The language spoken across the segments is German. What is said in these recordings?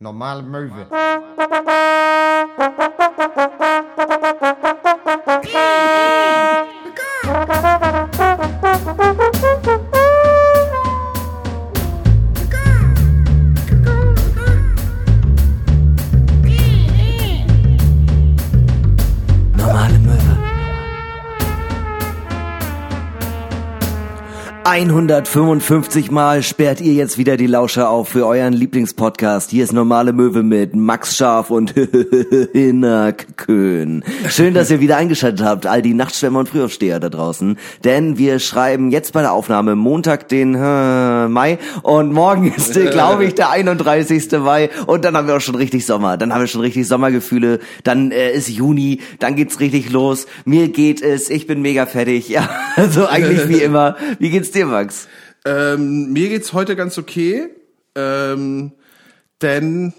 Normale Möwe. 155 Mal sperrt ihr jetzt wieder die Lauscher auf für euren Lieblingspodcast. Hier ist Normale Möwe mit Max Scharf und Hinak Köhn. Schön, dass ihr wieder eingeschaltet habt, all die Nachtschwärmer und Frühaufsteher da draußen. Denn wir schreiben jetzt bei der Aufnahme Montag den äh, Mai und morgen ist, glaube ich, der 31. Mai und dann haben wir auch schon richtig Sommer. Dann haben wir schon richtig Sommergefühle. Dann äh, ist Juni, dann geht's richtig los. Mir geht es, ich bin mega fertig. Ja, also eigentlich wie immer. Wie geht's dir, Max? Ähm, mir geht's heute ganz okay, ähm, denn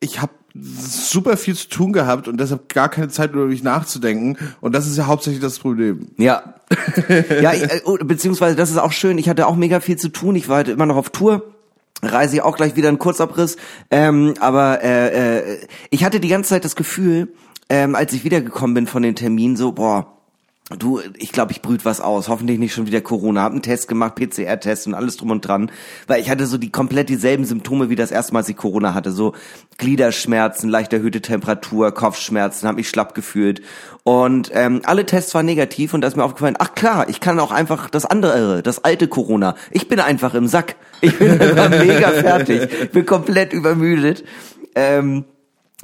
ich habe super viel zu tun gehabt und deshalb gar keine Zeit, über mich nachzudenken. Und das ist ja hauptsächlich das Problem. Ja. ja, ich, äh, oh, beziehungsweise das ist auch schön. Ich hatte auch mega viel zu tun. Ich war halt immer noch auf Tour. Reise ich auch gleich wieder einen Kurzabriss. Ähm, aber äh, äh, ich hatte die ganze Zeit das Gefühl, ähm, als ich wiedergekommen bin von den Terminen, so, boah, Du, ich glaube, ich brüt was aus. Hoffentlich nicht schon wieder Corona. Hab einen Test gemacht, PCR-Test und alles drum und dran. Weil ich hatte so die komplett dieselben Symptome wie das erste Mal, als ich Corona hatte. So Gliederschmerzen, leicht erhöhte Temperatur, Kopfschmerzen, habe mich schlapp gefühlt. Und ähm, alle Tests waren negativ und da ist mir aufgefallen, ach klar, ich kann auch einfach das andere, das alte Corona. Ich bin einfach im Sack. Ich bin einfach mega fertig. Bin komplett übermüdet. Ähm,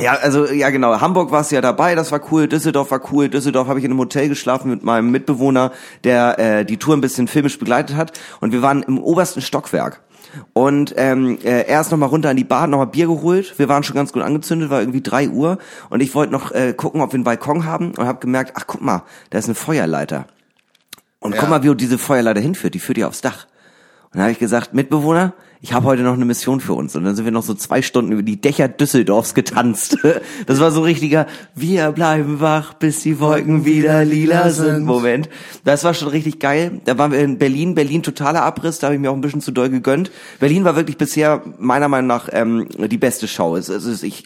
ja, also ja genau. Hamburg war es ja dabei, das war cool. Düsseldorf war cool. Düsseldorf habe ich in einem Hotel geschlafen mit meinem Mitbewohner, der äh, die Tour ein bisschen filmisch begleitet hat. Und wir waren im obersten Stockwerk. Und ähm, äh, er ist nochmal runter an die Bar, nochmal Bier geholt. Wir waren schon ganz gut angezündet, war irgendwie drei Uhr. Und ich wollte noch äh, gucken, ob wir einen Balkon haben und habe gemerkt, ach guck mal, da ist eine Feuerleiter. Und Ja. guck mal, wie diese Feuerleiter hinführt. Die führt ja aufs Dach. Und dann habe ich gesagt, Mitbewohner, ich habe heute noch eine Mission für uns. Und dann sind wir noch so zwei Stunden über die Dächer Düsseldorfs getanzt. Das war so ein richtiger, wir bleiben wach, bis die Wolken wieder lila sind Moment. Das war schon richtig geil. Da waren wir in Berlin. Berlin totaler Abriss, da habe ich mir auch ein bisschen zu doll gegönnt. Berlin war wirklich bisher meiner Meinung nach ähm, die beste Show. Es, ist, ich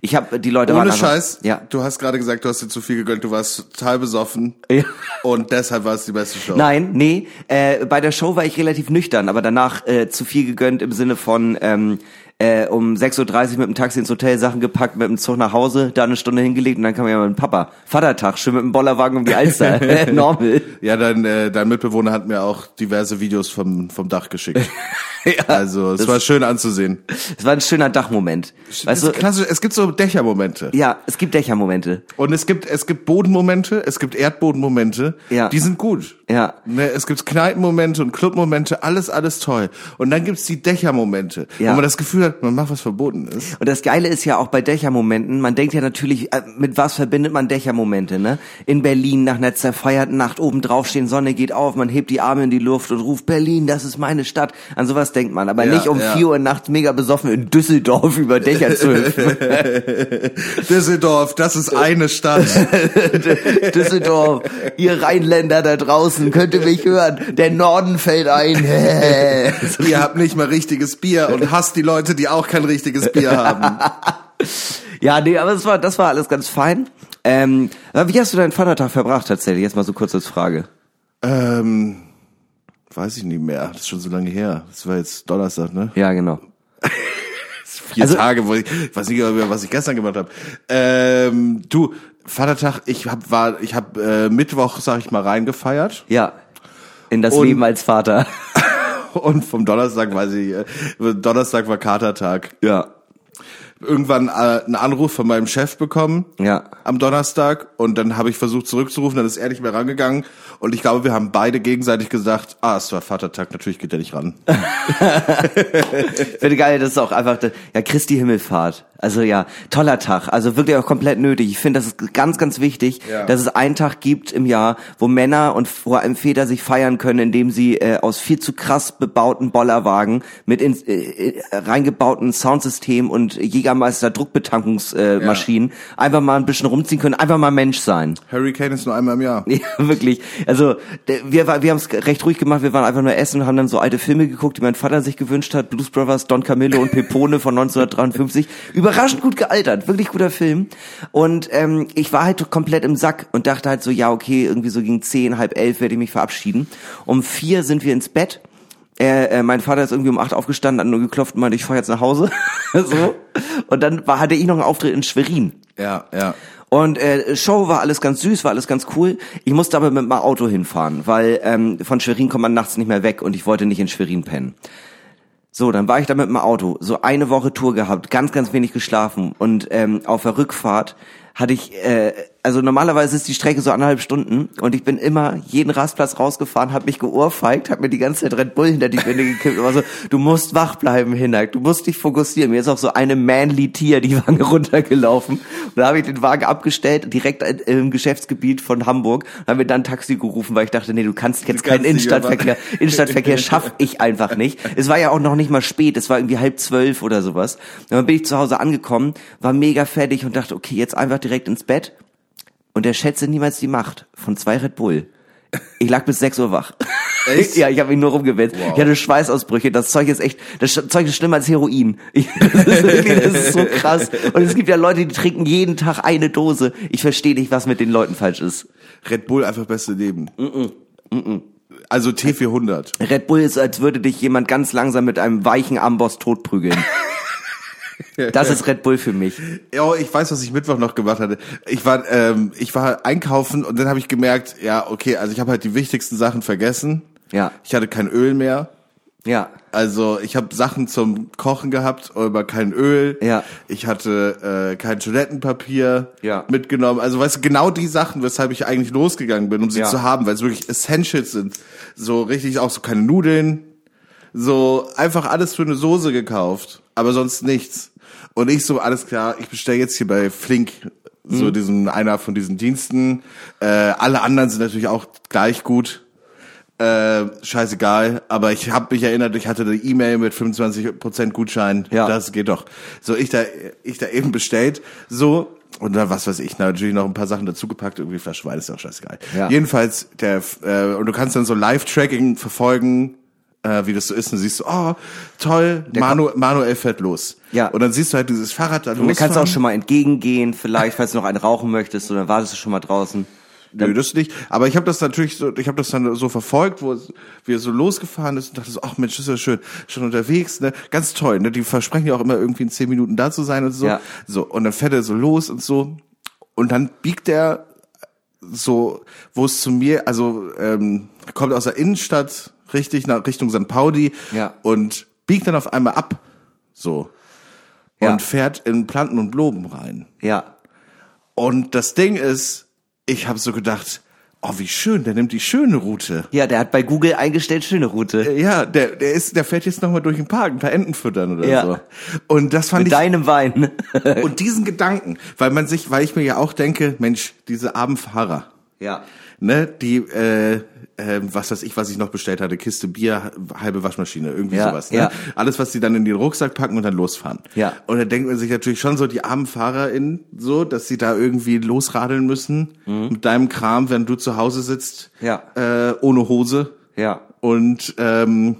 ich habe die Leute waren Ohne einfach- Scheiß, Ja. du hast gerade gesagt, du hast dir zu viel gegönnt, du warst total besoffen. Ja. Und deshalb war es die beste Show. Nein, nee. Äh, bei der Show war ich relativ nüchtern, aber danach äh, zu viel gegönnt im Sinne von ähm, äh, um 6.30 Uhr mit dem Taxi ins Hotel, Sachen gepackt, mit dem Zug nach Hause, da eine Stunde hingelegt und dann kam ja mein Papa. Vatertag, schön mit dem Bollerwagen um die Alster. Normal. Ja, dein, äh, dein Mitbewohner hat mir auch diverse Videos vom, vom Dach geschickt. also, es war schön anzusehen. Es war ein schöner Dachmoment. Weißt du, klassisch, es gibt so Dächermomente. ja, es gibt Dächermomente. Und es gibt, es gibt Bodenmomente, es gibt Erdbodenmomente, Ja. die sind gut. Ja. Ne, es gibt Kneipenmomente und Clubmomente, alles, alles toll. Und dann gibt's die Dächermomente, Ja. wo man das Gefühl hat, man macht was verboten ist. Und das Geile ist ja auch bei Dächermomenten, man denkt ja natürlich, äh, mit was verbindet man Dächermomente, ne? In Berlin nach einer zerfeierten Nacht oben drauf stehen, Sonne geht auf, man hebt die Arme in die Luft und ruft Berlin, das ist meine Stadt. An sowas denkt man, aber Ja, nicht um ja. vier Uhr nachts mega besoffen in Düsseldorf über Dächer zu hüpfen. Düsseldorf, das ist eine Stadt. Düsseldorf, ihr Rheinländer da draußen, könnt ihr mich hören? Der Norden fällt ein. Ihr habt nicht mal richtiges Bier und hasst die Leute, die auch kein richtiges Bier haben. ja, nee, aber das war, das war alles ganz fein. Ähm, wie hast du deinen Vatertag verbracht tatsächlich? Jetzt mal so kurz als Frage. Ähm, weiß ich nicht mehr. Das ist schon so lange her. Das war jetzt Donnerstag, ne? Ja, genau. Vier Also- Tage, wo ich ich weiß nicht, was ich gestern gemacht habe. Ähm, du, Vatertag, ich hab war, ich hab äh, Mittwoch, sag ich mal, reingefeiert Ja. In das Und- Leben als Vater. und vom Donnerstag weiß ich, äh, Donnerstag war Katertag. Ja. Irgendwann äh, einen Anruf von meinem Chef bekommen. Ja. am Donnerstag und dann habe ich versucht zurückzurufen, dann ist er nicht mehr rangegangen und ich glaube, wir haben beide gegenseitig gesagt, ah, es war Vatertag, natürlich geht er nicht ran. Finde geil, das ist auch einfach, ja, Christi Himmelfahrt. Also ja, toller Tag. Also wirklich auch komplett nötig. Ich finde, das ist ganz, ganz wichtig, Ja. dass es einen Tag gibt im Jahr, wo Männer und vor allem Väter sich feiern können, indem sie äh, aus viel zu krass bebauten Bollerwagen mit ins, äh, äh, reingebauten Soundsystem und Jägermeister Druckbetankungsmaschinen. Äh, Maschinen. Einfach mal ein bisschen rumziehen können, einfach mal Mensch sein. Hurricane ist nur einmal im Jahr. Ja, wirklich. Also wir, wir haben es recht ruhig gemacht. Wir waren einfach nur essen und haben dann so alte Filme geguckt, die mein Vater sich gewünscht hat. Blues Brothers, Don Camillo und Pepone von 1953. Überraschend gut gealtert, wirklich guter Film. Und ähm, ich war halt komplett im Sack und dachte halt so, ja okay, irgendwie so gegen zehn, halb elf werde ich mich verabschieden. Um vier sind wir ins Bett. Äh, äh, mein Vater ist irgendwie um acht aufgestanden, hat nur geklopft und meinte, ich fahr jetzt nach Hause. so. Und dann war, hatte ich noch einen Auftritt in Schwerin. Ja, ja. Und äh, Show war alles ganz süß, war alles ganz cool. Ich musste aber mit meinem Auto hinfahren, weil ähm, von Schwerin kommt man nachts nicht mehr weg und ich wollte nicht in Schwerin pennen. So, dann war ich da mit dem Auto, so eine Woche Tour gehabt, ganz, ganz wenig geschlafen und ähm, auf der Rückfahrt hatte ich äh, also normalerweise ist die Strecke so anderthalb Stunden und ich bin immer jeden Rastplatz rausgefahren, habe mich geohrfeigt, habe mir die ganze Zeit Red Bull hinter die Wände gekippt, aber so, du musst wach bleiben, Hinak, du musst dich fokussieren. Mir ist auch so eine manly Tier die Wange runtergelaufen und da habe ich den Wagen abgestellt, direkt im Geschäftsgebiet von Hamburg und habe mir dann ein Taxi gerufen, weil ich dachte, nee, du kannst jetzt du keinen Innenstadtverkehr, Innenstadtverkehr schaff ich einfach nicht. Es war ja auch noch nicht mal spät, es war irgendwie halb zwölf oder sowas. Und dann bin ich zu Hause angekommen, war mega fertig und dachte, okay, jetzt einfach direkt ins Bett und er schätze niemals die Macht von zwei Red Bull. Ich lag bis 6 Uhr wach. Echt? ja, ich habe mich nur rumgewetzt. Wow. Ich hatte Schweißausbrüche. Das Zeug ist echt, das Zeug ist schlimmer als Heroin. Ich, das, ist wirklich, das ist so krass. Und es gibt ja Leute, die trinken jeden Tag eine Dose. Ich verstehe nicht, was mit den Leuten falsch ist. Red Bull einfach beste Leben. Mm -mm. Mm also T400. Red Bull ist, als würde dich jemand ganz langsam mit einem weichen Amboss totprügeln. Das ist Red Bull für mich. Ja, ich weiß, was ich Mittwoch noch gemacht hatte. Ich war, ähm, ich war einkaufen und dann habe ich gemerkt, ja, okay, also ich habe halt die wichtigsten Sachen vergessen. Ja. Ich hatte kein Öl mehr. Ja. Also ich habe Sachen zum Kochen gehabt, aber kein Öl. Ja. Ich hatte äh, kein Toilettenpapier ja. mitgenommen. Also weißt du, genau die Sachen, weshalb ich eigentlich losgegangen bin, um sie ja. zu haben, weil es wirklich Essentials sind. So richtig auch so keine Nudeln. So einfach alles für eine Soße gekauft, aber sonst nichts. Und ich so, alles klar, ich bestelle jetzt hier bei Flink so mhm. diesen einer von diesen Diensten. Äh, alle anderen sind natürlich auch gleich gut. Äh, scheißegal, aber ich habe mich erinnert, ich hatte eine E-Mail mit 25% Gutschein. Ja. Das geht doch. So, ich da, ich da eben bestellt. So, und dann, was weiß ich, natürlich noch ein paar Sachen dazugepackt, irgendwie Flasche Wein ist auch scheißegal. Ja. Jedenfalls, der, äh, und du kannst dann so Live-Tracking verfolgen, äh, wie das so ist, und siehst du, oh, toll, Manu, Manuel fährt los. Ja. Und dann siehst du halt dieses Fahrrad da losfahren. Und dann kannst du auch schon mal entgegengehen, vielleicht, falls du noch einen rauchen möchtest, oder wartest du schon mal draußen. Nö, das nicht. Aber ich habe das natürlich so, ich habe das dann so verfolgt, wo es, wie er so losgefahren ist und dachte so, ach Mensch, das ist ja schön, schon unterwegs, ne? Ganz toll, ne? Die versprechen ja auch immer irgendwie in zehn Minuten da zu sein und so. Ja. So, und dann fährt er so los und so. Und dann biegt er so, wo es zu mir, also ähm, kommt aus der Innenstadt richtig nach Richtung St. Pauli ja. und biegt dann auf einmal ab, so ja. und fährt in Planten und Blumen rein. Ja. Und das Ding ist, ich habe so gedacht, oh wie schön, der nimmt die schöne Route. Ja, der hat bei Google eingestellt schöne Route. Äh, ja, der der ist, der fährt jetzt noch mal durch den Park, ein paar Enten füttern oder ja. so. Und das fand Mit ich deinem Wein. und diesen Gedanken, weil man sich, weil ich mir ja auch denke, Mensch, diese armen Fahrer. Ja. Ne, die äh, äh, was weiß ich, was ich noch bestellt hatte, Kiste Bier, halbe Waschmaschine, irgendwie ja, sowas. Ne? Ja. Alles, was die dann in den Rucksack packen und dann losfahren. Ja. Und da denkt man sich natürlich schon so, die armen FahrerInnen, so, dass sie da irgendwie losradeln müssen mhm. mit deinem Kram, wenn du zu Hause sitzt, ja. äh, ohne Hose. Ja. Und ähm,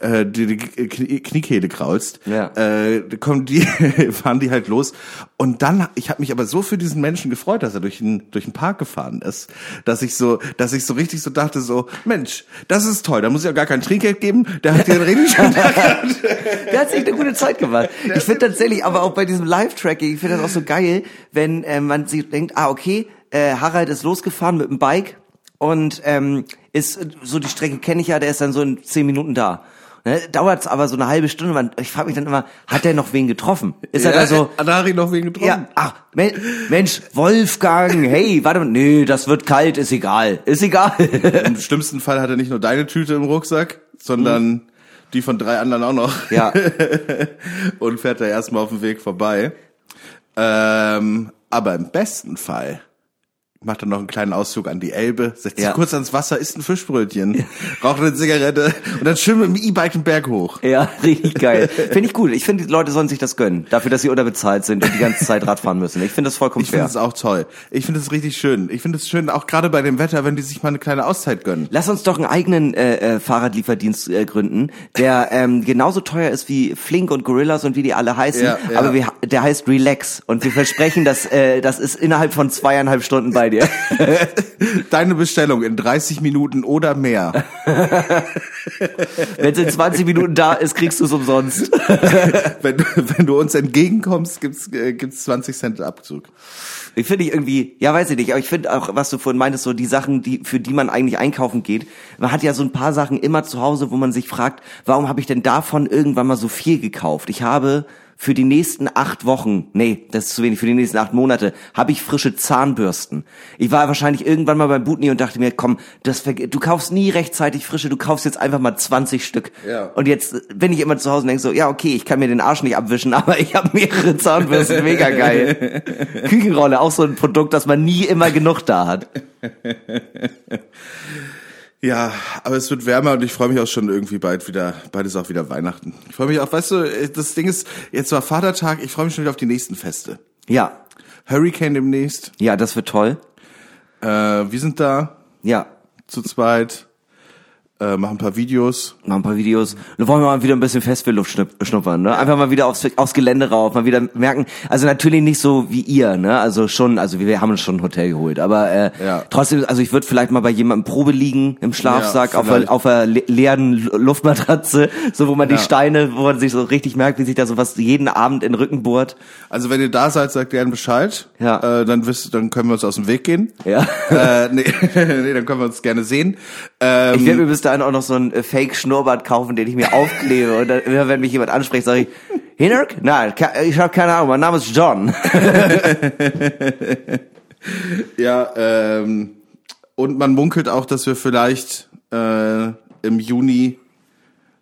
äh, die, die Knie, Kniekehle kraulst, ja. äh, kommen die, fahren die halt los. Und dann, ich habe mich aber so für diesen Menschen gefreut, dass er durch den, durch den Park gefahren ist, dass ich so, dass ich so richtig so dachte, so, Mensch, das ist toll, da muss ich auch gar kein Trinkgeld geben, der hat den richtig schön Der hat sich eine gute Zeit gemacht. Ich finde tatsächlich, aber auch bei diesem Live-Tracking, ich finde das auch so geil, wenn äh, man sich denkt, ah, okay, äh, Harald ist losgefahren mit dem Bike und ähm, ist so die Strecke kenne ich ja, der ist dann so in zehn Minuten da. Ne, Dauert es aber so eine halbe Stunde. Man, ich frage mich dann immer, hat der noch wen getroffen? Ist ja, er da so? Hat Harry noch wen getroffen? Ja, ach, Mensch, Wolfgang, hey, warte mal, nee, das wird kalt, ist egal, ist egal. Im schlimmsten Fall hat er nicht nur deine Tüte im Rucksack, sondern hm. die von drei anderen auch noch. Ja. Und fährt da erstmal auf dem Weg vorbei. Ähm, aber im besten Fall macht dann noch einen kleinen Ausflug an die Elbe, setzt sich Ja. kurz ans Wasser, isst ein Fischbrötchen, raucht eine Zigarette und dann schön mit dem E-Bike den Berg hoch. Ja, richtig geil. Finde ich gut. Ich finde, die Leute sollen sich das gönnen. Dafür, dass sie unterbezahlt sind und die ganze Zeit Radfahren müssen. Ich finde das vollkommen Ich finde fair. es auch toll. Ich finde es richtig schön. Ich finde es schön, auch gerade bei dem Wetter, wenn die sich mal eine kleine Auszeit gönnen. Lass uns doch einen eigenen äh, äh, Fahrradlieferdienst äh, gründen, der ähm, genauso teuer ist wie Flink und Gorillas und wie die alle heißen, Ja, ja. aber wir, der heißt Relax und wir versprechen, dass äh, das ist innerhalb von zweieinhalb Stunden bei dir. Deine Bestellung in 30 Minuten oder mehr. Wenn es in 20 Minuten da ist, kriegst du es umsonst. wenn, du, wenn du uns entgegenkommst, gibt's äh, gibt's 20 Cent Abzug. Ich finde ich irgendwie, ja weiß ich nicht, aber ich finde auch, was du vorhin meintest, so die Sachen, die für die man eigentlich einkaufen geht. Man hat ja so ein paar Sachen immer zu Hause, wo man sich fragt, warum habe ich denn davon irgendwann mal so viel gekauft? Ich habe für die nächsten acht Wochen, nee, das ist zu wenig, für die nächsten acht Monate, habe ich frische Zahnbürsten. Ich war wahrscheinlich irgendwann mal beim Butni und dachte mir, komm, das du kaufst nie rechtzeitig frische, du kaufst jetzt einfach mal 20 Stück. Ja. Und jetzt bin ich immer zu Hause und denke so, ja okay, ich kann mir den Arsch nicht abwischen, aber ich habe mehrere Zahnbürsten, mega geil. Küchenrolle, auch so ein Produkt, das man nie immer genug da hat. Ja, aber es wird wärmer und ich freue mich auch schon irgendwie bald wieder, bald ist auch wieder Weihnachten. Ich freue mich auch, weißt du, das Ding ist, jetzt war Vatertag, ich freue mich schon wieder auf die nächsten Feste. Ja, Hurricane demnächst, ja, das wird toll. äh, wir sind da Ja, zu zweit, äh, machen ein paar Videos. noch ein paar Videos. Dann wollen wir mal wieder ein bisschen Festwildluft schnupp- schnuppern, ne? Einfach mal wieder aufs, aufs Gelände rauf, mal wieder merken. Also natürlich nicht so wie ihr, ne? Also schon, also wir haben uns schon ein Hotel geholt, aber äh, Ja. trotzdem, also ich würde vielleicht mal bei jemandem Probe liegen im Schlafsack Ja, auf, einer, auf einer le leeren Lu- Luftmatratze, so wo man Ja. die Steine, wo man sich so richtig merkt, wie sich da so was jeden Abend in den Rücken bohrt. Also wenn ihr da seid, sagt gerne Bescheid. Ja. Äh, dann wisst, dann können wir uns aus dem Weg gehen. Ja. äh, nee, nee, dann können wir uns gerne sehen. Ähm, Ich werde mir bis dahin auch noch so ein äh, Fake-Schnurrbart kaufen, den ich mir aufklebe. Und dann, immer wenn mich jemand anspricht, sage ich, Hinnerk? Nein, ich habe keine Ahnung, mein Name ist John. Ja, ähm, und man munkelt auch, dass wir vielleicht äh, im Juni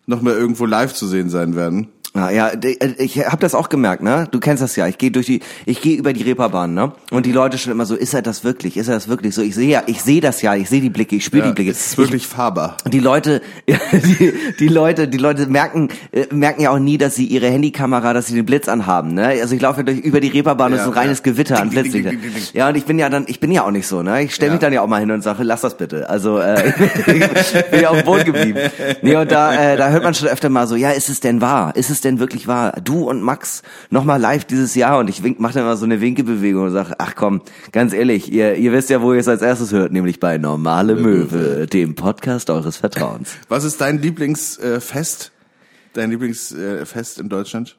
noch mal irgendwo live zu sehen sein werden. Ah, ja, äh, ich habe das auch gemerkt, ne? Du kennst das ja. Ich gehe durch die, ich gehe über die Reeperbahn, ne? Und die Leute schon immer so, ist er das wirklich? Ist er das wirklich so? Ich sehe ja, ich sehe das ja, ich sehe die Blicke, ich spüre die Blicke. es ist wirklich fahrbar. Die Leute, die, die Leute, die Leute merken, äh, merken ja auch nie, dass sie ihre Handykamera, dass sie den Blitz anhaben, ne? Also ich laufe ja durch über die Reeperbahn und es Ja, ist ein reines ja. Gewitter an ding, ding. Ja, und ich bin ja dann, ich bin ja auch nicht so, ne? Ich stelle mich Ja. dann ja auch mal hin und sage, lass das bitte. Also äh, ich bin ja auf dem Boden geblieben. Nee, und da, äh, da hört man schon öfter mal so, ja, ist es denn wahr? Ist es denn wirklich wahr? Du und Max nochmal live dieses Jahr und ich wink, mach dann mal so eine Winkebewegung und sage, ach komm, ganz ehrlich, ihr, ihr wisst ja, wo ihr es als erstes hört, nämlich bei Normale Möwe, dem Podcast eures Vertrauens. Was ist dein Lieblingsfest? Äh, Fest? Dein Lieblingsfest äh, Fest in Deutschland?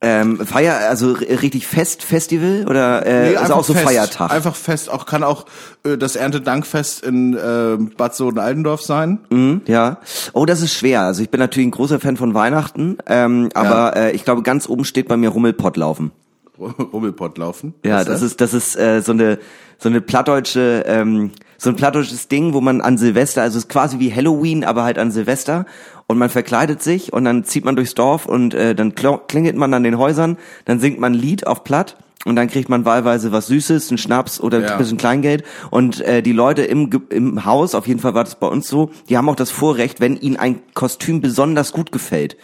Ähm, Feier, also richtig Fest, Festival oder äh, also einfach auch so fest. Feiertag? Einfach fest. Auch kann auch äh, das Erntedankfest in äh, Bad Soden-Aldendorf sein. Mhm, ja. Oh, das ist schwer. Also ich bin natürlich ein großer Fan von Weihnachten, ähm, aber äh, ich glaube, ganz oben steht bei mir Rummelpott laufen. Rummelpott laufen. Ja, Was das ist das ist äh, so eine so eine plattdeutsche ähm, so ein plattdeutsches Ding, wo man an Silvester, also es ist quasi wie Halloween, aber halt an Silvester und man verkleidet sich und dann zieht man durchs Dorf und äh, dann klingelt man an den Häusern, dann singt man ein Lied auf platt und dann kriegt man wahlweise was Süßes, einen Schnaps oder Ja. ein bisschen Kleingeld und äh, die Leute im im Haus, auf jeden Fall war das bei uns so, die haben auch das Vorrecht, wenn ihnen ein Kostüm besonders gut gefällt,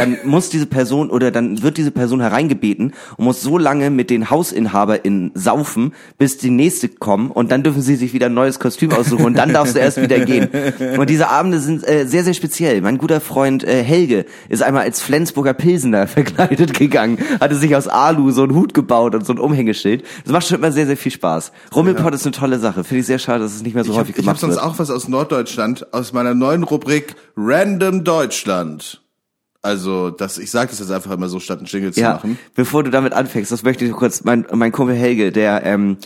dann muss diese Person oder dann wird diese Person hereingebeten und muss so lange mit den HausinhaberInnen saufen, bis die nächste kommen und dann dürfen sie sich wieder ein neues Kostüm aussuchen und dann darfst du erst wieder gehen. Und diese Abende sind äh, sehr, sehr speziell. Mein guter Freund äh, Helge ist einmal als Flensburger Pilsener verkleidet gegangen, hatte sich aus Alu so einen Hut gebaut und so ein Umhängeschild. Das macht schon immer sehr, sehr viel Spaß. Rummelpott ist eine tolle Sache. Finde ich sehr schade, dass es nicht mehr so Ich habe häufig hab gemacht sonst wird. auch was aus Norddeutschland, aus meiner neuen Rubrik Random Deutschland. Also, das, ich sage das jetzt einfach immer so, statt einen Jingle zu Ja, machen. bevor du damit anfängst, das möchte ich kurz, mein, mein Kumpel Helge, der, ähm,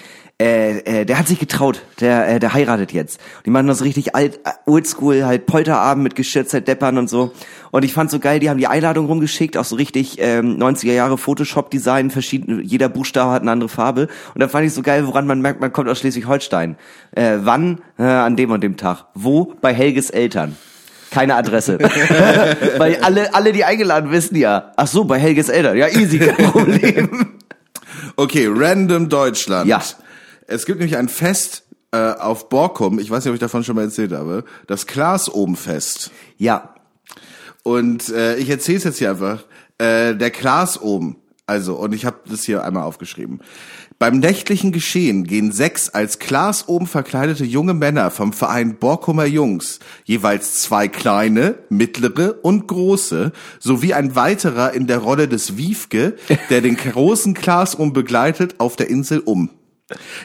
äh, äh, der hat sich getraut, der, äh, der heiratet jetzt. Die machen das richtig alt, äh, oldschool, halt Polterabend mit Geschirrzeug, Deppern und so. Und ich fand's so geil, die haben die Einladung rumgeschickt, auch so richtig ähm, 90er Jahre Photoshop-Design, verschiedene, jeder Buchstabe hat eine andere Farbe. Und da fand ich so geil, woran man merkt, man kommt aus Schleswig-Holstein. Äh, wann? Äh, an dem und dem Tag. Wo? Bei Helges Eltern. Keine Adresse. Weil alle, alle, die eingeladen wissen ja. Ach so, bei Helges Eltern. Ja, easy, kein Problem. Okay, Random Deutschland. Ja. Es gibt nämlich ein Fest, äh, auf Borkum, ich weiß nicht, ob ich davon schon mal erzählt habe, das Klaas oben fest. Ja. Und äh, ich erzähle es jetzt hier einfach. Äh, der Klaas oben, also, und ich habe das hier einmal aufgeschrieben. Beim nächtlichen Geschehen gehen sechs als Klaas oben verkleidete junge Männer vom Verein Borkumer Jungs, jeweils zwei kleine, mittlere und große, sowie ein weiterer in der Rolle des Wiefke, der den großen Klaas begleitet, auf der Insel um.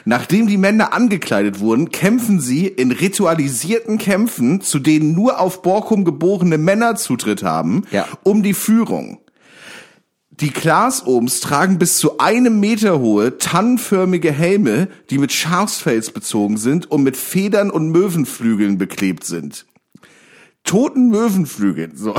Nachdem die Männer angekleidet wurden, kämpfen sie in ritualisierten Kämpfen, zu denen nur auf Borkum geborene Männer Zutritt haben, Ja. um die Führung. Die Glasohms tragen bis zu einem Meter hohe, tannenförmige Helme, die mit Schafsfels bezogen sind und mit Federn und Möwenflügeln beklebt sind. Toten Möwenflügeln, so.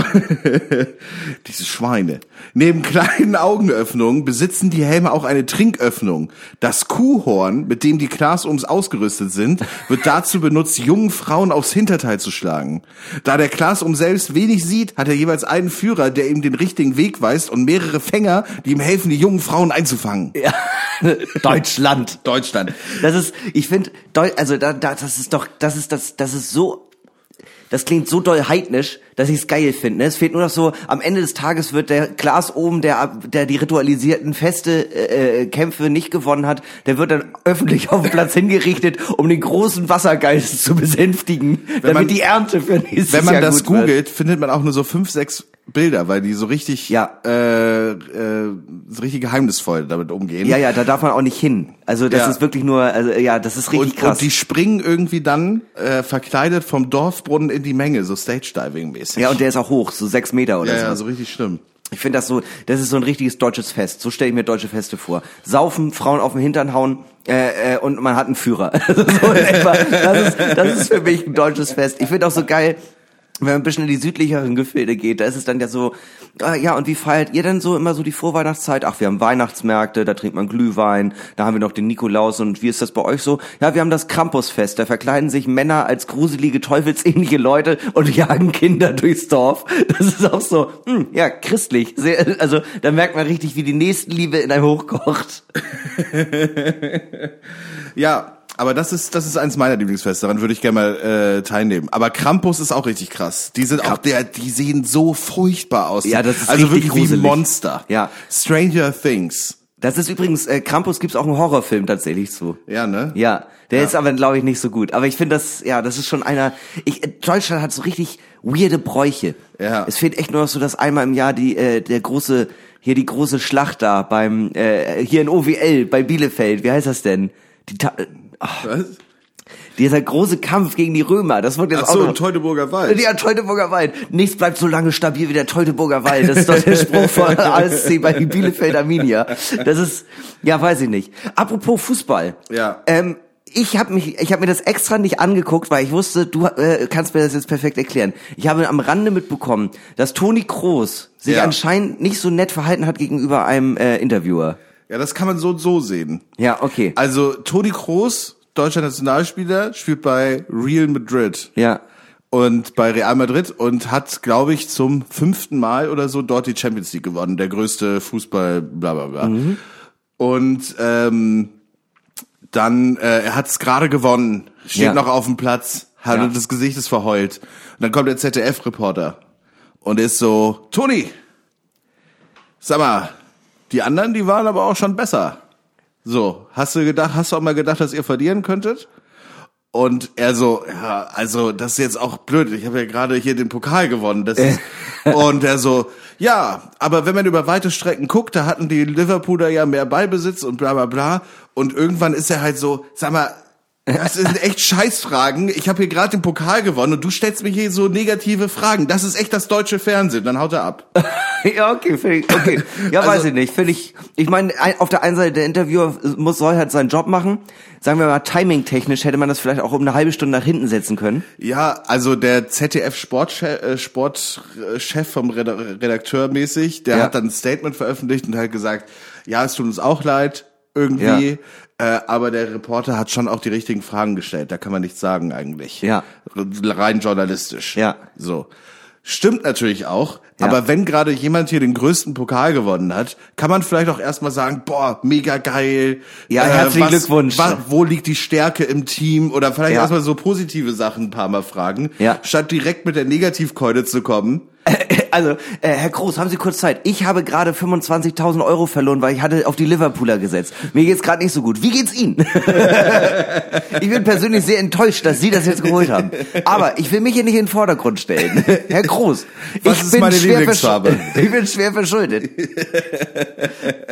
Diese Schweine. Neben kleinen Augenöffnungen besitzen die Helme auch eine Trinköffnung. Das Kuhhorn, mit dem die Glasohms ausgerüstet sind, wird dazu benutzt, jungen Frauen aufs Hinterteil zu schlagen. Da der Glasohm selbst wenig sieht, hat er jeweils einen Führer, der ihm den richtigen Weg weist und mehrere Fänger, die ihm helfen, die jungen Frauen einzufangen. ja. Deutschland. Deutschland. Das ist, ich finde, also da, da, das ist doch, das ist das, das ist so, das klingt so doll heidnisch, dass ich es geil finde. Ne? Es fehlt nur noch so, am Ende des Tages wird der Glas oben, der, der die ritualisierten Feste, äh, Kämpfe nicht gewonnen hat, der wird dann öffentlich auf den Platz hingerichtet, um den großen Wassergeist zu besänftigen, damit man- die Ernte für nächstes Wenn man Jahr das gut wird. googelt, findet man auch nur so fünf, sechs Bilder, weil die so richtig, Ja. äh, äh, so richtig geheimnisvoll damit umgehen. Ja, ja, da darf man auch nicht hin. Also das Ja. ist wirklich nur, also ja, das ist richtig und, krass. und die springen irgendwie dann äh, verkleidet vom Dorfbrunnen in die Menge, so Stage-Diving-mäßig. ja, und der ist auch hoch, so sechs Meter oder ja, so. ja, so richtig schlimm. Ich finde das so, das ist so ein richtiges deutsches Fest. So stelle ich mir deutsche Feste vor. Saufen, Frauen auf den Hintern hauen äh, äh, und man hat einen Führer. So etwa. Das ist, das ist für mich ein deutsches Fest. Ich finde auch so geil, wenn man ein bisschen in die südlicheren Gefilde geht, da ist es dann ja so, äh, ja, und wie feiert ihr denn so immer so die Vorweihnachtszeit? Ach, wir haben Weihnachtsmärkte, da trinkt man Glühwein, da haben wir noch den Nikolaus und wie ist das bei euch so? Ja, wir haben das Krampusfest, da verkleiden sich Männer als gruselige, teufelsähnliche Leute und jagen Kinder durchs Dorf. Das ist auch so, hm, ja, christlich. Sehr, also da merkt man richtig, wie die Nächstenliebe in einem hochkocht. Ja, aber das ist das ist eins meiner Lieblingsfeste. Daran würde ich gerne mal äh, teilnehmen. Aber Krampus ist auch richtig krass. Die sind auch der, die sehen so furchtbar aus. Ja, das ist also wirklich wie gruselig. Monster. Ja. Stranger Things. Das ist übrigens, äh, Krampus gibt's auch einen Horrorfilm tatsächlich zu. Ja, ne? Ja, der Ja. ist aber, glaube ich, nicht so gut. Aber ich finde das, ja, das ist schon einer. Ich, äh, Deutschland hat so richtig weirde Bräuche. Ja. Es fehlt echt nur noch so, dass einmal im Jahr die, äh, der große, hier die große Schlacht da beim, äh, hier in OWL bei Bielefeld. Wie heißt das denn? Die, Ta ach, Was? dieser große Kampf gegen die Römer. Das wird jetzt Ach auch so, noch. im Teutoburger Wald. Ja, Teutoburger Wald. Nichts bleibt so lange stabil wie der Teutoburger Wald. Das ist doch der Spruch von ASC bei Bielefeld Arminia. Das ist, ja, weiß ich nicht. Apropos Fußball. Ja. Ähm, ich habe mich, ich habe mir das extra nicht angeguckt, weil ich wusste, du äh, kannst mir das jetzt perfekt erklären. Ich habe am Rande mitbekommen, dass Toni Kroos sich Ja. anscheinend nicht so nett verhalten hat gegenüber einem äh, Interviewer. Ja, das kann man so und so sehen. Ja, okay. Also Toni Kroos, deutscher Nationalspieler, spielt bei Real Madrid. Ja. Und bei Real Madrid und hat, glaube ich, zum fünften Mal oder so dort die Champions League gewonnen. Der größte Fußball, bla bla bla. Und ähm, dann, äh, er hat es gerade gewonnen, steht Ja. noch auf dem Platz, hat Ja. das Gesicht ist verheult. Und dann kommt der ZDF-Reporter und ist so, Toni, sag mal, die anderen, die waren aber auch schon besser. So, hast du gedacht, hast du auch mal gedacht, dass ihr verlieren könntet? Und er so, ja, also das ist jetzt auch blöd. Ich habe ja gerade hier den Pokal gewonnen. Das ist, und er so, ja, aber wenn man über weite Strecken guckt, da hatten die Liverpooler ja mehr Ballbesitz und bla bla bla. Und irgendwann ist er halt so, sag mal, das sind echt Scheißfragen. Ich habe hier gerade den Pokal gewonnen und du stellst mir hier so negative Fragen. Das ist echt das deutsche Fernsehen. Dann haut er ab. Ja, okay, ich, okay. Ja, Also- weiß ich nicht. Finde ich, ich meine, ein- auf der einen Seite der Interviewer muss, soll halt seinen Job machen. Sagen wir mal, timing-technisch hätte man das vielleicht auch um eine halbe Stunde nach hinten setzen können. Ja, also der ZDF Sportchef, äh, Sportchef vom Reda- Redakteur mäßig, der Ja. hat dann ein Statement veröffentlicht und hat gesagt, ja, es tut uns auch leid, irgendwie, äh, aber der Reporter hat schon auch die richtigen Fragen gestellt, da kann man nichts sagen eigentlich. Ja. Rein journalistisch. Ja. So. Stimmt natürlich auch, Ja. aber wenn gerade jemand hier den größten Pokal gewonnen hat, kann man vielleicht auch erstmal sagen, boah, mega geil. Äh, Ja, herzlichen Glückwunsch. wa- wo liegt die Stärke im Team? Oder vielleicht Ja. erstmal so positive Sachen ein paar Mal fragen, Ja. statt direkt mit der Negativkeule zu kommen. Also, äh, Herr Groß, haben Sie kurz Zeit? Ich habe gerade 25.000 Euro verloren, weil ich hatte auf die Liverpooler gesetzt. Mir geht's gerade nicht so gut. Wie geht's Ihnen? ich bin persönlich sehr enttäuscht, dass Sie das jetzt geholt haben. Aber ich will mich hier nicht in den Vordergrund stellen. Herr Groß, Was ich ist bin meine schwer Lieblingsfarbe? Ich bin schwer verschuldet.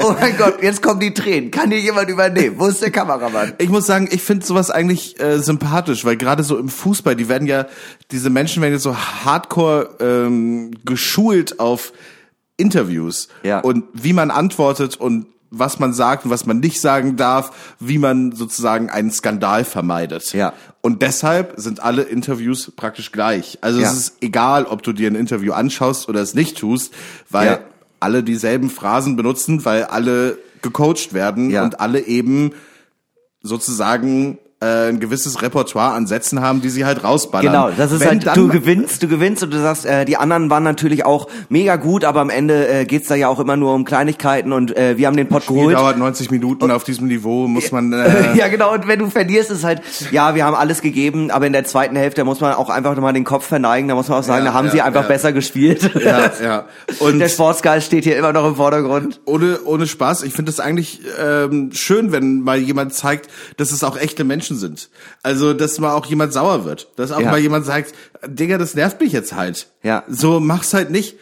oh mein Gott, jetzt kommen die Tränen. Kann hier jemand übernehmen? Wo ist der Kameramann? Ich muss sagen, ich finde sowas eigentlich äh, sympathisch, weil gerade so im Fußball, die werden ja, diese Menschen werden jetzt so hardcore ähm, geschult auf Interviews Ja. und wie man antwortet und was man sagt und was man nicht sagen darf, wie man sozusagen einen Skandal vermeidet. Ja. Und deshalb sind alle Interviews praktisch gleich. Also Ja. es ist egal, ob du dir ein Interview anschaust oder es nicht tust, weil Ja. alle dieselben Phrasen benutzen, weil alle gecoacht werden Ja. und alle eben sozusagen äh, ein gewisses Repertoire an Sätzen haben, die sie halt rausballern. Genau, das ist Wenn halt, du gewinnst, du gewinnst und du sagst, äh, die anderen waren natürlich auch mega gut, aber am Ende äh, geht's da ja auch immer nur um Kleinigkeiten und äh, wir haben den Pott geholt. dauert 90 Minuten auf diesem Niveau, muss man äh, ja, genau, und wenn du verlierst, ist halt, ja, wir haben alles gegeben, aber in der zweiten Hälfte muss man auch einfach nochmal den Kopf verneigen, da muss man auch sagen, Ja, da haben ja, sie einfach ja. besser gespielt. ja, ja. Und Der Sportsgeist steht hier immer noch im Vordergrund. ohne, ohne Spaß, ich finde es eigentlich ähm, schön, wenn mal jemand zeigt, dass es auch echte Menschen sind. Also, dass mal auch jemand sauer wird. Dass auch Ja. mal jemand sagt, Digga, das nervt mich jetzt halt. Ja. So, mach's halt nicht.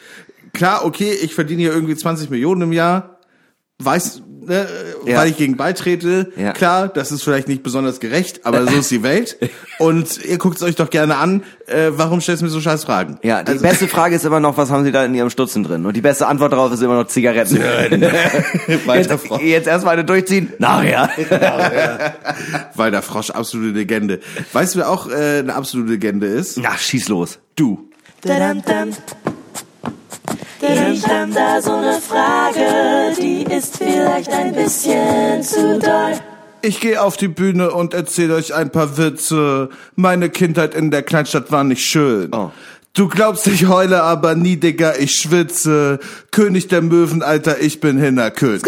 Klar, okay, ich verdiene hier irgendwie 20 Millionen im Jahr. Weiß, ne, Ja. weil ich gegen beitrete. Ja. Klar, das ist vielleicht nicht besonders gerecht, aber so ist die Welt. Und ihr guckt es euch doch gerne an. Äh, warum stellst du mir so scheiß Fragen? Ja, die Also- beste Frage ist immer noch, was haben sie da in ihrem Stutzen drin? Und die beste Antwort darauf ist immer noch Zigaretten. Walter jetzt, Frosch. jetzt erstmal eine durchziehen. Nachher. Walter Frosch, absolute Legende. Weißt du, wer auch äh, eine absolute Legende ist? Na, schieß los. Du. Dadam, dam. Ich hab da so eine Frage, die ist vielleicht ein bisschen zu doll. Ich gehe auf die Bühne und erzähle euch ein paar Witze. Meine Kindheit in der Kleinstadt war nicht schön. Oh. Du glaubst, ich heule aber nie, Digga, ich schwitze. König der Möwen, Alter, ich bin Hinnerkön.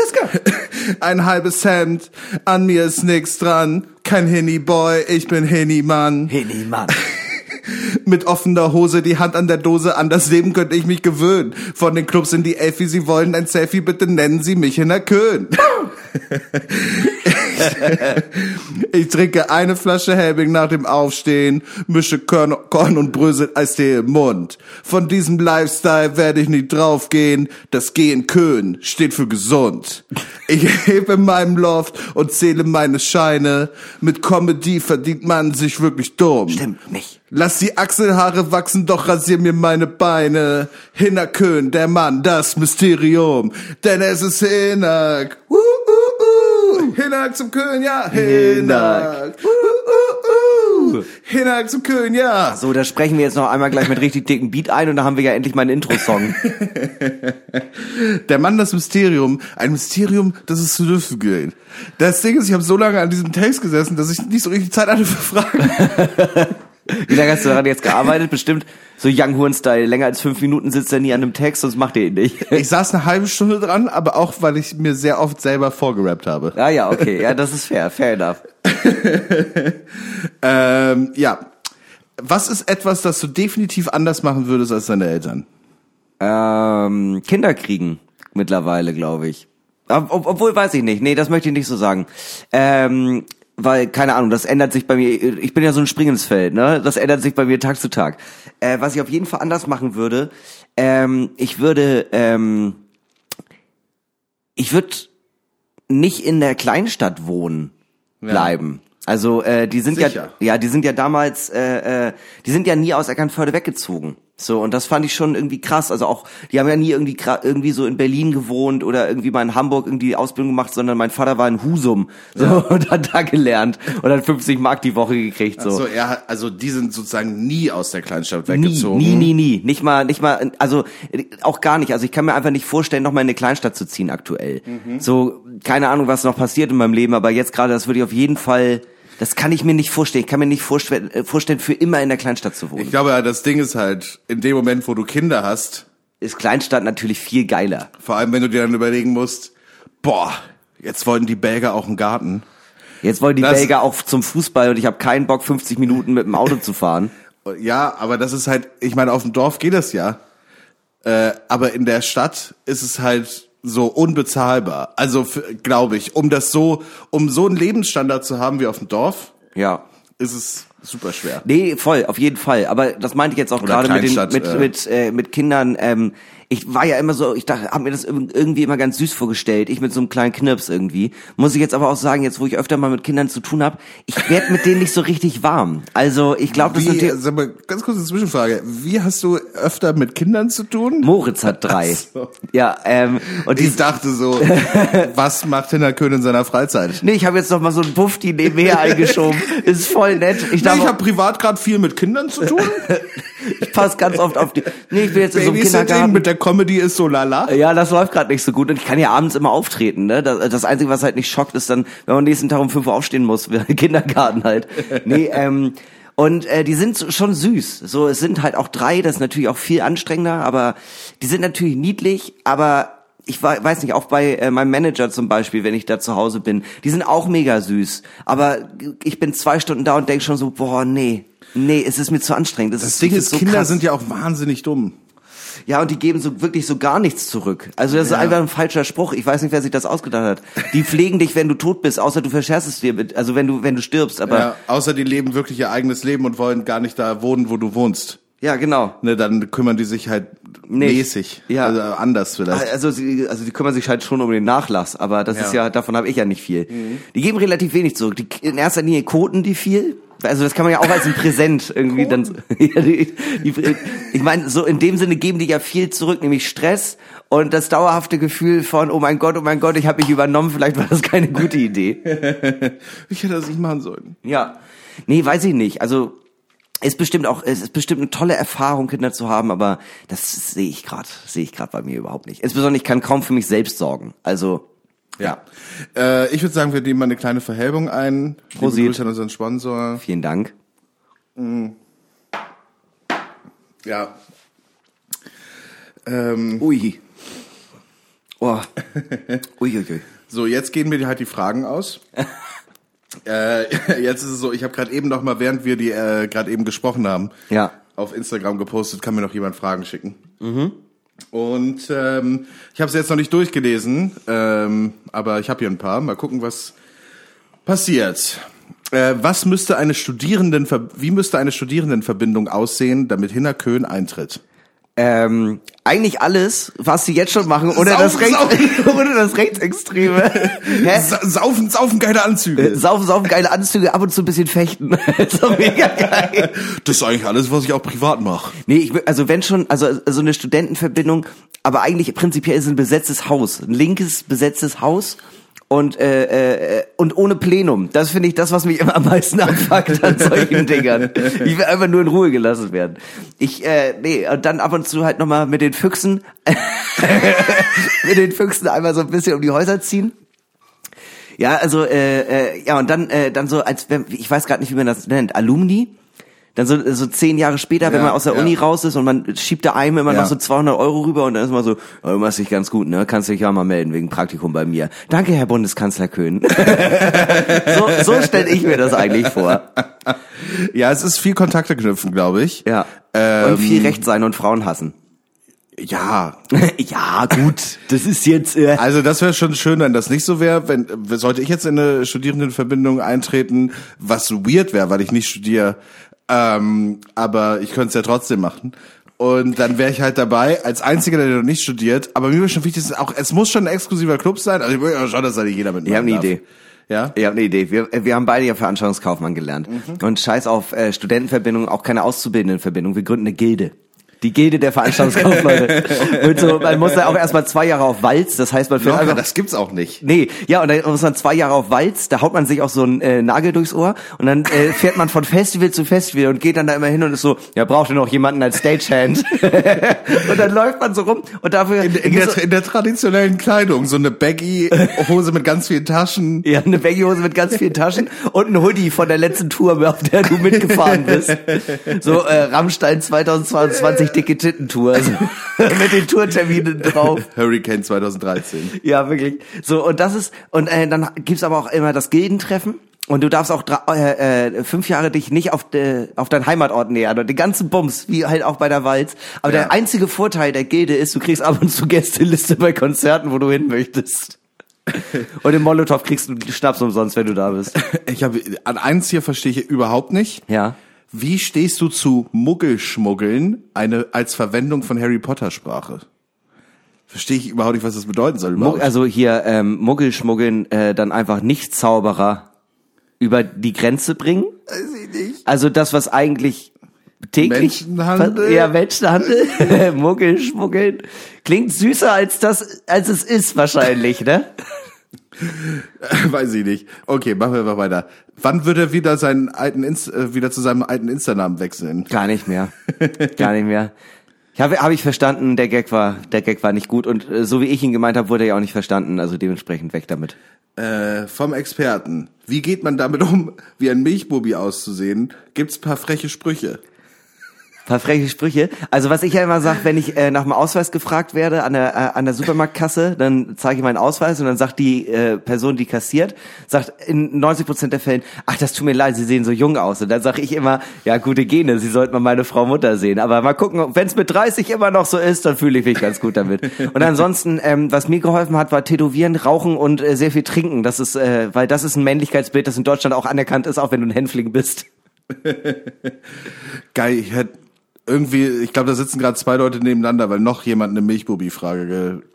Ein halbes Hemd, an mir ist nix dran. Kein Hinny-Boy, ich bin Hinny-Mann. Henny, Mann. Mit offener Hose, die Hand an der Dose, an das Leben könnte ich mich gewöhnen. Von den Clubs in die Elfi, sie wollen ein Selfie, bitte nennen sie mich in der Köln. ich trinke eine Flasche Helbing nach dem Aufstehen, mische Korn, Korn und Brösel Eistee im Mund. Von diesem Lifestyle werde ich nicht draufgehen. Das G in Köln steht für gesund. Ich hebe in meinem Loft und zähle meine Scheine. Mit Comedy verdient man sich wirklich dumm. Stimmt nicht. Lass die Achselhaare wachsen, doch rasier mir meine Beine. Hinnerkön, der Mann, das Mysterium. Denn es ist Hinnerk. Uh, Hinnerk zum Köln, ja. Hinnerk. Uh, uh, uh. Hinnerk zum Köln, ja. So, da sprechen wir jetzt noch einmal gleich mit richtig dicken Beat ein und dann haben wir ja endlich meinen Intro-Song. Der Mann, das Mysterium. Ein Mysterium, das es zu lösen gilt. Das Ding ist, ich habe so lange an diesem Text gesessen, dass ich nicht so richtig Zeit hatte für Fragen. Wie lange hast du daran jetzt gearbeitet? Bestimmt so Young Horn-Style. Länger als fünf Minuten sitzt er nie an einem Text, sonst macht er ihn nicht. Ich saß eine halbe Stunde dran, aber auch, weil ich mir sehr oft selber vorgerappt habe. Ah ja, okay. Ja, das ist fair. Fair enough. Ähm, ja. Was ist etwas, das du definitiv anders machen würdest als deine Eltern? Ähm, Kinder kriegen mittlerweile, glaube ich. Ob, ob, obwohl, weiß ich nicht. Nee, das möchte ich nicht so sagen. Ähm, weil, keine Ahnung, das ändert sich bei mir. Ich bin ja so ein Springensfeld, ne? Das ändert sich bei mir Tag zu Tag. Äh, was ich auf jeden Fall anders machen würde, ähm, ich würde, ähm, ich würde nicht in der Kleinstadt wohnen bleiben. Also äh, die sind Sicher. ja, ja, die sind ja damals, äh, äh, die sind ja nie aus Eckernförde weggezogen. So und das fand ich schon irgendwie krass. Also auch, die haben ja nie irgendwie irgendwie so in Berlin gewohnt oder irgendwie mal in Hamburg irgendwie Ausbildung gemacht, sondern mein Vater war in Husum so und hat da gelernt und hat 50 Mark die Woche gekriegt. So. So, er hat, also die sind sozusagen nie aus der Kleinstadt Nie, weggezogen. nie, nie, nie. Nicht mal, nicht mal, also äh, auch gar nicht. Also ich kann mir einfach nicht vorstellen, noch mal in eine Kleinstadt zu ziehen aktuell. Mhm. So, keine Ahnung, was noch passiert in meinem Leben, aber jetzt gerade, das würde ich auf jeden Fall Das kann ich mir nicht vorstellen. Ich kann mir nicht vorstellen, äh, vorstellen für immer in der Kleinstadt zu wohnen. Ich glaube, ja, das Ding ist halt, in dem Moment, wo du Kinder hast, Ist Kleinstadt natürlich viel geiler. vor allem wenn du dir dann überlegen musst, boah, jetzt wollten die Belgier auch einen Garten. Jetzt wollen die Das- Belgier auch zum Fußball und ich habe keinen Bock, 50 Minuten mit dem Auto zu fahren. Ja, aber das ist halt, ich meine, auf dem Dorf geht das ja. Äh, aber in der Stadt ist es halt so unbezahlbar. Also glaube ich, um das so, um so einen Lebensstandard zu haben wie auf dem Dorf, Ja. ist es super schwer. Nee, voll, auf jeden Fall. Aber das meinte ich jetzt auch gerade mit, den, mit, äh. mit, äh, mit Kindern. Ähm, ich war ja immer so, ich dachte, habe mir das irg- irgendwie immer ganz süß vorgestellt. Ich mit so einem kleinen Knirps irgendwie. Muss ich jetzt aber auch sagen, jetzt wo ich öfter mal mit Kindern zu tun habe, ich werd mit denen nicht so richtig warm. Also ich glaube, das sind sag mal, ganz kurze Zwischenfrage. Wie hast du öfter mit Kindern zu tun? Moritz hat drei. So. Ja, ähm, und Ich dachte so, was macht Hinterkön in seiner Freizeit? Nee, ich habe jetzt noch mal so ein Buffy nebenher eingeschoben. Ist voll nett. Ich, Nee, ich habe privat gerade viel mit Kindern zu tun. ich passe ganz oft auf die. Nee, ich bin jetzt in so einem Kindergarten. mit der Comedy ist so lala. Ja, das läuft gerade nicht so gut und ich kann ja abends immer auftreten. Ne? Das, das Einzige, was halt nicht schockt, ist dann, wenn man nächsten Tag um 5 Uhr aufstehen muss, Kindergarten halt. Nee, ähm, und äh, die sind schon süß. So, es sind halt auch drei, das ist natürlich auch viel anstrengender, aber die sind natürlich niedlich, aber ich wei- weiß nicht, auch bei äh, meinem Manager zum Beispiel, wenn ich da zu Hause bin, die sind auch mega süß. Aber ich bin zwei Stunden da und denk schon so, boah, nee, nee, es ist mir zu anstrengend. Das, Das ist, Ding ist, so Kinder krass. sind ja auch wahnsinnig dumm. Ja, und die geben so wirklich so gar nichts zurück. Also das ist Ja. einfach ein falscher Spruch. Ich weiß nicht, wer sich das ausgedacht hat. Die pflegen dich, wenn du tot bist, außer du verscherst es dir mit, also wenn du wenn du stirbst, aber Ja, außer die leben wirklich ihr eigenes Leben und wollen gar nicht da wohnen, wo du wohnst. Genau. Ne, dann kümmern die sich halt Nicht. mäßig. Ja. Also anders vielleicht. Also sie, also die kümmern sich halt schon um den Nachlass, aber das Ja. Mhm. ist ja, davon habe ich ja nicht viel. Die geben relativ wenig zurück. Die, in erster Linie koten die viel. Also das kann man ja auch als ein Präsent irgendwie dann. Ja, die, die, ich meine, so in dem Sinne geben die ja viel zurück, nämlich Stress und das dauerhafte Gefühl von, oh mein Gott, oh mein Gott, ich habe mich übernommen, vielleicht war das keine gute Idee. Ich hätte das nicht machen sollen. Ja. Nee, weiß ich nicht. Also ist bestimmt auch, es ist bestimmt eine tolle Erfahrung, Kinder zu haben, aber das sehe ich gerade, sehe ich gerade bei mir überhaupt nicht. Insbesondere ich kann kaum für mich selbst sorgen. Also Ja. Äh, ich würde sagen, wir nehmen mal eine kleine Verhelbung ein. Prosit. Grüße an unseren Sponsor. vielen Dank. Ja. Ähm, Ui. Oh. Uiuiui. so, jetzt gehen mir halt die Fragen aus. äh, jetzt ist es so, ich habe gerade eben noch mal, während wir die äh, gerade eben gesprochen haben, Ja. auf Instagram gepostet, kann mir noch jemand Fragen schicken. Und ähm, ich habe es jetzt noch nicht durchgelesen, ähm, aber ich habe hier ein paar. Mal gucken, was passiert. Äh, was müsste eine Studierenden, wie müsste eine Studierendenverbindung aussehen, damit Hinner Köhn eintritt? Ähm, eigentlich alles, was sie jetzt schon machen, oder das, Rechts, oder das Rechtsextreme. Hä? Sa saufen, saufen geile Anzüge. Saufen, saufen, geile Anzüge, ab und zu ein bisschen fechten. doch mega geil. Das ist eigentlich alles, was ich auch privat mache. Nee, ich, also wenn schon, also so eine Studentenverbindung, aber eigentlich prinzipiell ist es ein besetztes Haus, ein linkes besetztes Haus und äh, äh, und ohne Plenum. Das finde ich das, was mich immer am meisten abfuckt an solchen Dingern. Ich will einfach nur in Ruhe gelassen werden. Ich äh, nee, und dann ab und zu halt noch mal mit den Füchsen mit den Füchsen einmal so ein bisschen um die Häuser ziehen. Ja, also äh, äh, ja und dann äh, dann so als ich weiß gerade nicht, wie man das nennt, Alumni. Dann so, so zehn Jahre später, wenn Ja, man aus der ja. Uni raus ist und man schiebt da einem immer Ja. noch so 200 Euro rüber und dann ist man so, oh, du machst dich ganz gut, ne? Kannst dich ja mal melden wegen Praktikum bei mir. Danke, Herr Bundeskanzler Köhn. so so stelle ich mir das eigentlich vor. Ja, es ist viel Kontakte knüpfen, glaube ich. Ja. Ähm, und viel Recht sein und Frauen hassen. Ja. ja, gut. Das ist jetzt. Äh, Also das wäre schon schön, wenn das nicht so wäre. Wenn sollte ich jetzt in eine Studierendenverbindung eintreten, was weird wäre, weil ich nicht studiere, ähm, aber ich könnte es ja trotzdem machen. Und dann wäre ich halt dabei, als einziger, der noch nicht studiert. Aber mir ist schon wichtig, auch, es muss schon ein exklusiver Club sein. Also ich will ja schon, dass da nicht jeder mitmachen Ich hab eine darf. Idee. Ja? Ich habe eine Idee. Wir, wir haben beide ja Veranstaltungskaufmann gelernt. Und scheiß auf äh, Studentenverbindung, auch keine Auszubildendenverbindung. Wir gründen eine Gilde. Die Gilde der Veranstaltungskaufleute. und so, man muss da auch erstmal zwei Jahre auf Walz, das heißt, man fährt Locker, einfach, das gibt's auch nicht. Nee, ja, und dann muss man zwei Jahre auf Walz, da haut man sich auch so einen äh, Nagel durchs Ohr und dann äh, fährt man von Festival zu Festival und geht dann da immer hin und ist so, ja, braucht ihr noch jemanden als Stagehand? und dann läuft man so rum und dafür In, in, der, in der traditionellen Kleidung, so eine Baggy-Hose mit ganz vielen Taschen. ja, eine Baggy-Hose mit ganz vielen Taschen und ein Hoodie von der letzten Tour, auf der du mitgefahren bist. So äh, Rammstein 2022 dicke Tittentour, also, mit den Tourterminen drauf. Hurricane 2013. Ja, wirklich. So, und das ist, und äh, dann gibt's aber auch immer das Gildentreffen. Und du darfst auch äh, äh, fünf Jahre dich nicht auf, de, auf deinen Heimatort nähern und den ganzen Bums, wie halt auch bei der Walz. Aber Ja. der einzige Vorteil der Gilde ist, du kriegst ab und zu Gästeliste bei Konzerten, wo du hin möchtest. Und im Molotow kriegst du Schnaps umsonst, wenn du da bist. Ich habe an eins hier verstehe ich überhaupt nicht. Ja. Wie stehst du zu Muggelschmuggeln, eine als Verwendung von Harry Potter Sprache? Verstehe ich überhaupt nicht, was das bedeuten soll. Überhaupt. also hier ähm, Muggelschmuggeln äh, dann einfach nicht Zauberer über die Grenze bringen. Weiß ich nicht. Also das, was eigentlich täglich Menschenhandel? ja Menschenhandel, Muggelschmuggeln klingt süßer als das, als es ist wahrscheinlich, ne? Weiß ich nicht. Okay, machen wir mal weiter. Wann wird er wieder seinen alten Inst äh, wieder zu seinem alten Insta-Namen wechseln? Gar nicht mehr, gar nicht mehr. Ich habe hab ich verstanden, der Gag war, der Gag war nicht gut und äh, so wie ich ihn gemeint habe, wurde er ja auch nicht verstanden, also dementsprechend weg damit. Äh, vom Experten. Wie geht man damit um, wie ein Milchbubi auszusehen? Gibt's paar freche Sprüche? Paar freche Sprüche. Also was ich ja immer sage, wenn ich äh, nach dem Ausweis gefragt werde an der, äh, an der Supermarktkasse, dann zeige ich meinen Ausweis und dann sagt die äh, Person, die kassiert, sagt in 90 Prozent der Fällen, ach, das tut mir leid, Sie sehen so jung aus. Und dann sage ich immer, ja, gute Gene, Sie sollten mal meine Frau Mutter sehen. Aber mal gucken, wenn es mit 30 immer noch so ist, dann fühle ich mich ganz gut damit. Und ansonsten, ähm, was mir geholfen hat, war Tätowieren, Rauchen und äh, sehr viel Trinken. Das ist, äh, weil das ist ein Männlichkeitsbild, das in Deutschland auch anerkannt ist, auch wenn du ein Hänfling bist. Geil, ich hätte irgendwie, ich glaube, da sitzen gerade zwei Leute nebeneinander, weil noch jemand eine Milchbubi-Frage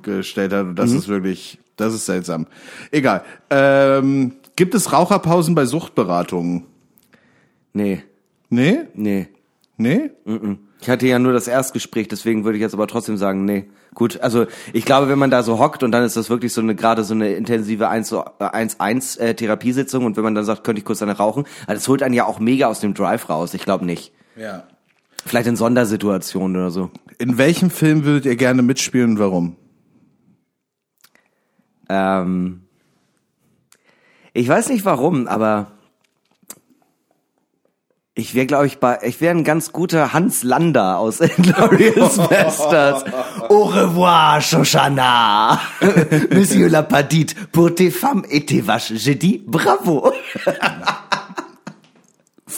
ge gestellt hat und das ist wirklich, das ist seltsam. Egal. Ähm, gibt es Raucherpausen bei Suchtberatungen? Nee, Nee? nee. Nee? Ich hatte ja nur das Erstgespräch, deswegen würde ich jetzt aber trotzdem sagen, nee. Gut, also ich glaube, wenn man da so hockt und dann ist das wirklich so eine gerade so eine intensive 1 zu 1 1 äh, Therapiesitzung und wenn man dann sagt, könnte ich kurz eine rauchen, also das holt einen ja auch mega aus dem Drive raus. Ich glaube nicht. Ja. Vielleicht in Sondersituationen oder so. In welchem Film würdet ihr gerne mitspielen und warum? Ähm, ich weiß nicht warum, aber ich wäre, glaube ich, bei, ich wäre ein ganz guter Hans Lander aus Inglourious Bastards. Au revoir, Shoshana. Monsieur la Padite, pour tes femmes et tes vaches, je dis bravo.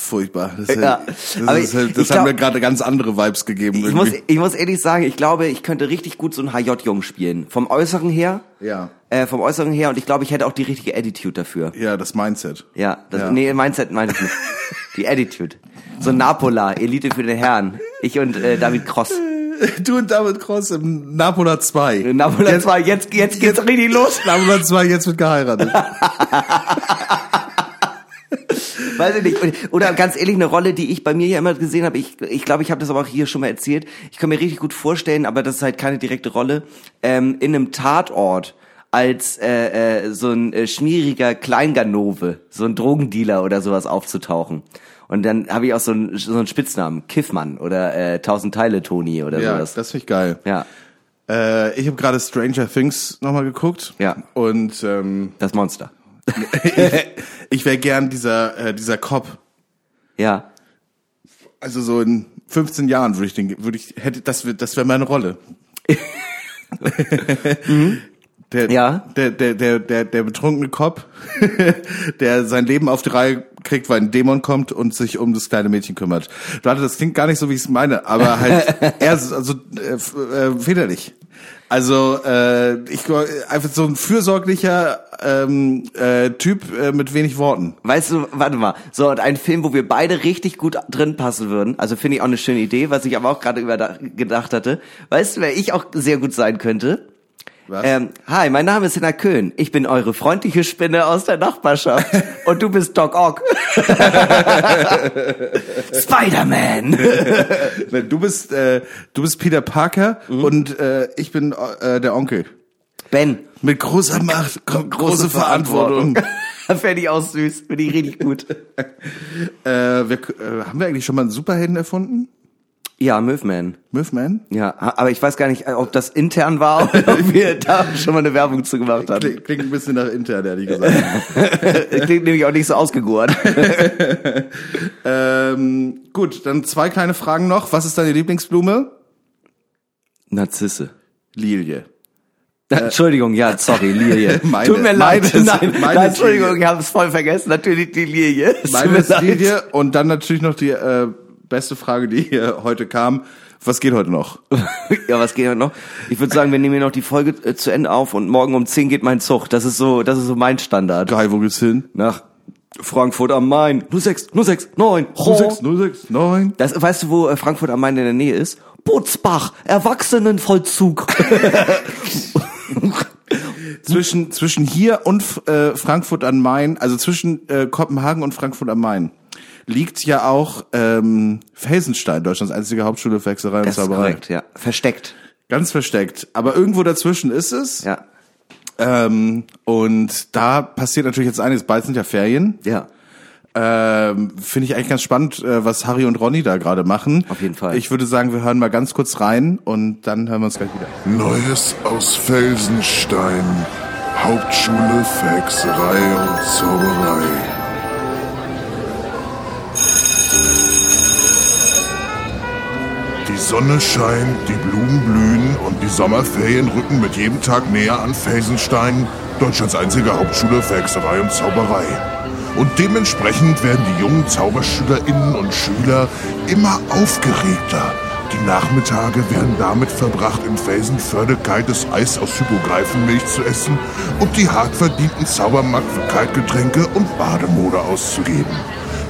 Furchtbar. Das, Ja, das, aber ist, halt- das glaub- mir gerade ganz andere Vibes gegeben. Ich muss, ich muss ehrlich sagen, ich glaube, ich könnte richtig gut so einen HJ-Jungen spielen. Vom Äußeren her. Ja. Äh, vom Äußeren her und ich glaube, ich hätte auch die richtige Attitude dafür. ja, das Mindset. Ja, das, Ja. nee, Mindset meine ich nicht. Die Attitude. So Napola, Elite für den Herrn. Ich und äh, David Cross. Du und David Cross im Napola 2. Napola Jetzt- 2, jetzt, jetzt geht's richtig los. Napola 2 jetzt wird geheiratet. Weiß ich nicht. Und- Oder ganz ehrlich, eine Rolle, die ich bei mir ja immer gesehen habe, ich ich, glaube, ich habe das aber auch hier schon mal erzählt. Ich kann mir richtig gut vorstellen, aber das ist halt keine direkte Rolle, ähm, in einem Tatort als äh, äh, so ein äh, schmieriger Kleinganove, so ein Drogendealer oder sowas aufzutauchen. Und dann habe ich auch so einen, so einen Spitznamen, Kiffmann oder äh, Tausend Teile Toni oder ja, sowas. das finde ich geil. Ja, Äh, ich habe gerade Stranger Things nochmal geguckt. Ja. Und ähm, das Monster. Ich wäre gern dieser, äh, dieser Cop. Ja. Also so in 15 Jahren würde ich den, würde ich, hätte, das wäre, das wäre meine Rolle. Der, Ja. der, der, der, der, der betrunkene Cop, der sein Leben auf die Reihe kriegt, weil ein Dämon kommt und sich um das kleine Mädchen kümmert. Warte, das klingt gar nicht so, wie ich es meine, aber halt, er ist also äh, äh, väterlich. Also äh, ich einfach so ein fürsorglicher ähm, äh, Typ äh, mit wenig Worten. Weißt du, warte mal, so und ein Film, wo wir beide richtig gut drin passen würden, also finde ich auch eine schöne Idee, was ich aber auch gerade gedacht hatte. Weißt du, wer ich auch sehr gut sein könnte? Was? Ähm, hi, mein Name ist Hina Köhn. Ich bin eure freundliche Spinne aus der Nachbarschaft. Und du bist Doc Ock. Spider-Man. Du bist, äh, du bist Peter Parker Mhm. und äh, ich bin äh, der Onkel. Ben. Mit großer Macht kommt große, Verantwortung. Fände ich auch süß. Finde ich richtig gut. äh, wir, äh, haben wir eigentlich schon mal einen Superhelden erfunden? Ja, Möwman. Muffman? Ja, aber ich weiß gar nicht, ob das intern war oder ob wir da schon mal eine Werbung zu gemacht haben. Klingt, klingt ein bisschen nach intern, ehrlich gesagt. Klingt nämlich auch nicht so ausgegoren. ähm, gut, dann zwei kleine Fragen noch. Was ist deine Lieblingsblume? Narzisse. Lilie. Entschuldigung, ja, sorry, Lilie. Meine- Tut mir leid. meine ist- nein, meine nein, Entschuldigung, Lilie. ich habe es voll vergessen. Natürlich die Lilie. Meine. Lilie und dann natürlich noch die äh, beste Frage, die hier heute kam. Was geht heute noch? ja, was geht heute noch? Ich würde sagen, wir nehmen hier noch die Folge äh, zu Ende auf und morgen um 10 geht mein Zug. Das ist so, das ist so mein Standard. Geil, wo geht's hin? Nach Frankfurt am Main. 06, 06, 9. 06, 06, 9. Das, weißt du, wo äh, Frankfurt am Main in der Nähe ist? Butzbach, Erwachsenenvollzug. Zwischen, zwischen hier und äh, Frankfurt am Main, also zwischen äh, Kopenhagen und Frankfurt am Main, liegt ja auch ähm, Felsenstein, Deutschlands einzige Hauptschule für Hexerei und Das ist Zauberei. korrekt, ja. Versteckt. Ganz versteckt. Aber irgendwo dazwischen ist es. Ja. Ähm, und da passiert natürlich jetzt einiges. Bald sind ja Ferien. Ja. Ähm, Finde ich eigentlich ganz spannend, äh, was Harry und Ronny da gerade machen. Auf jeden Fall. Ich würde sagen, wir hören mal ganz kurz rein und dann hören wir uns gleich wieder. Neues aus Felsenstein. Hauptschule für Hexerei und Zauberei. Die Sonne scheint, die Blumen blühen und die Sommerferien rücken mit jedem Tag näher an Felsenstein, Deutschlands einzige Hauptschule für Hexerei und Zauberei. Und dementsprechend werden die jungen Zauberschülerinnen und Schüler immer aufgeregter. Die Nachmittage werden damit verbracht, in Felsenförde kaltes Eis aus Hypogreifenmilch zu essen und die hart verdienten Zaubermarkt für Kaltgetränke und Bademode auszugeben.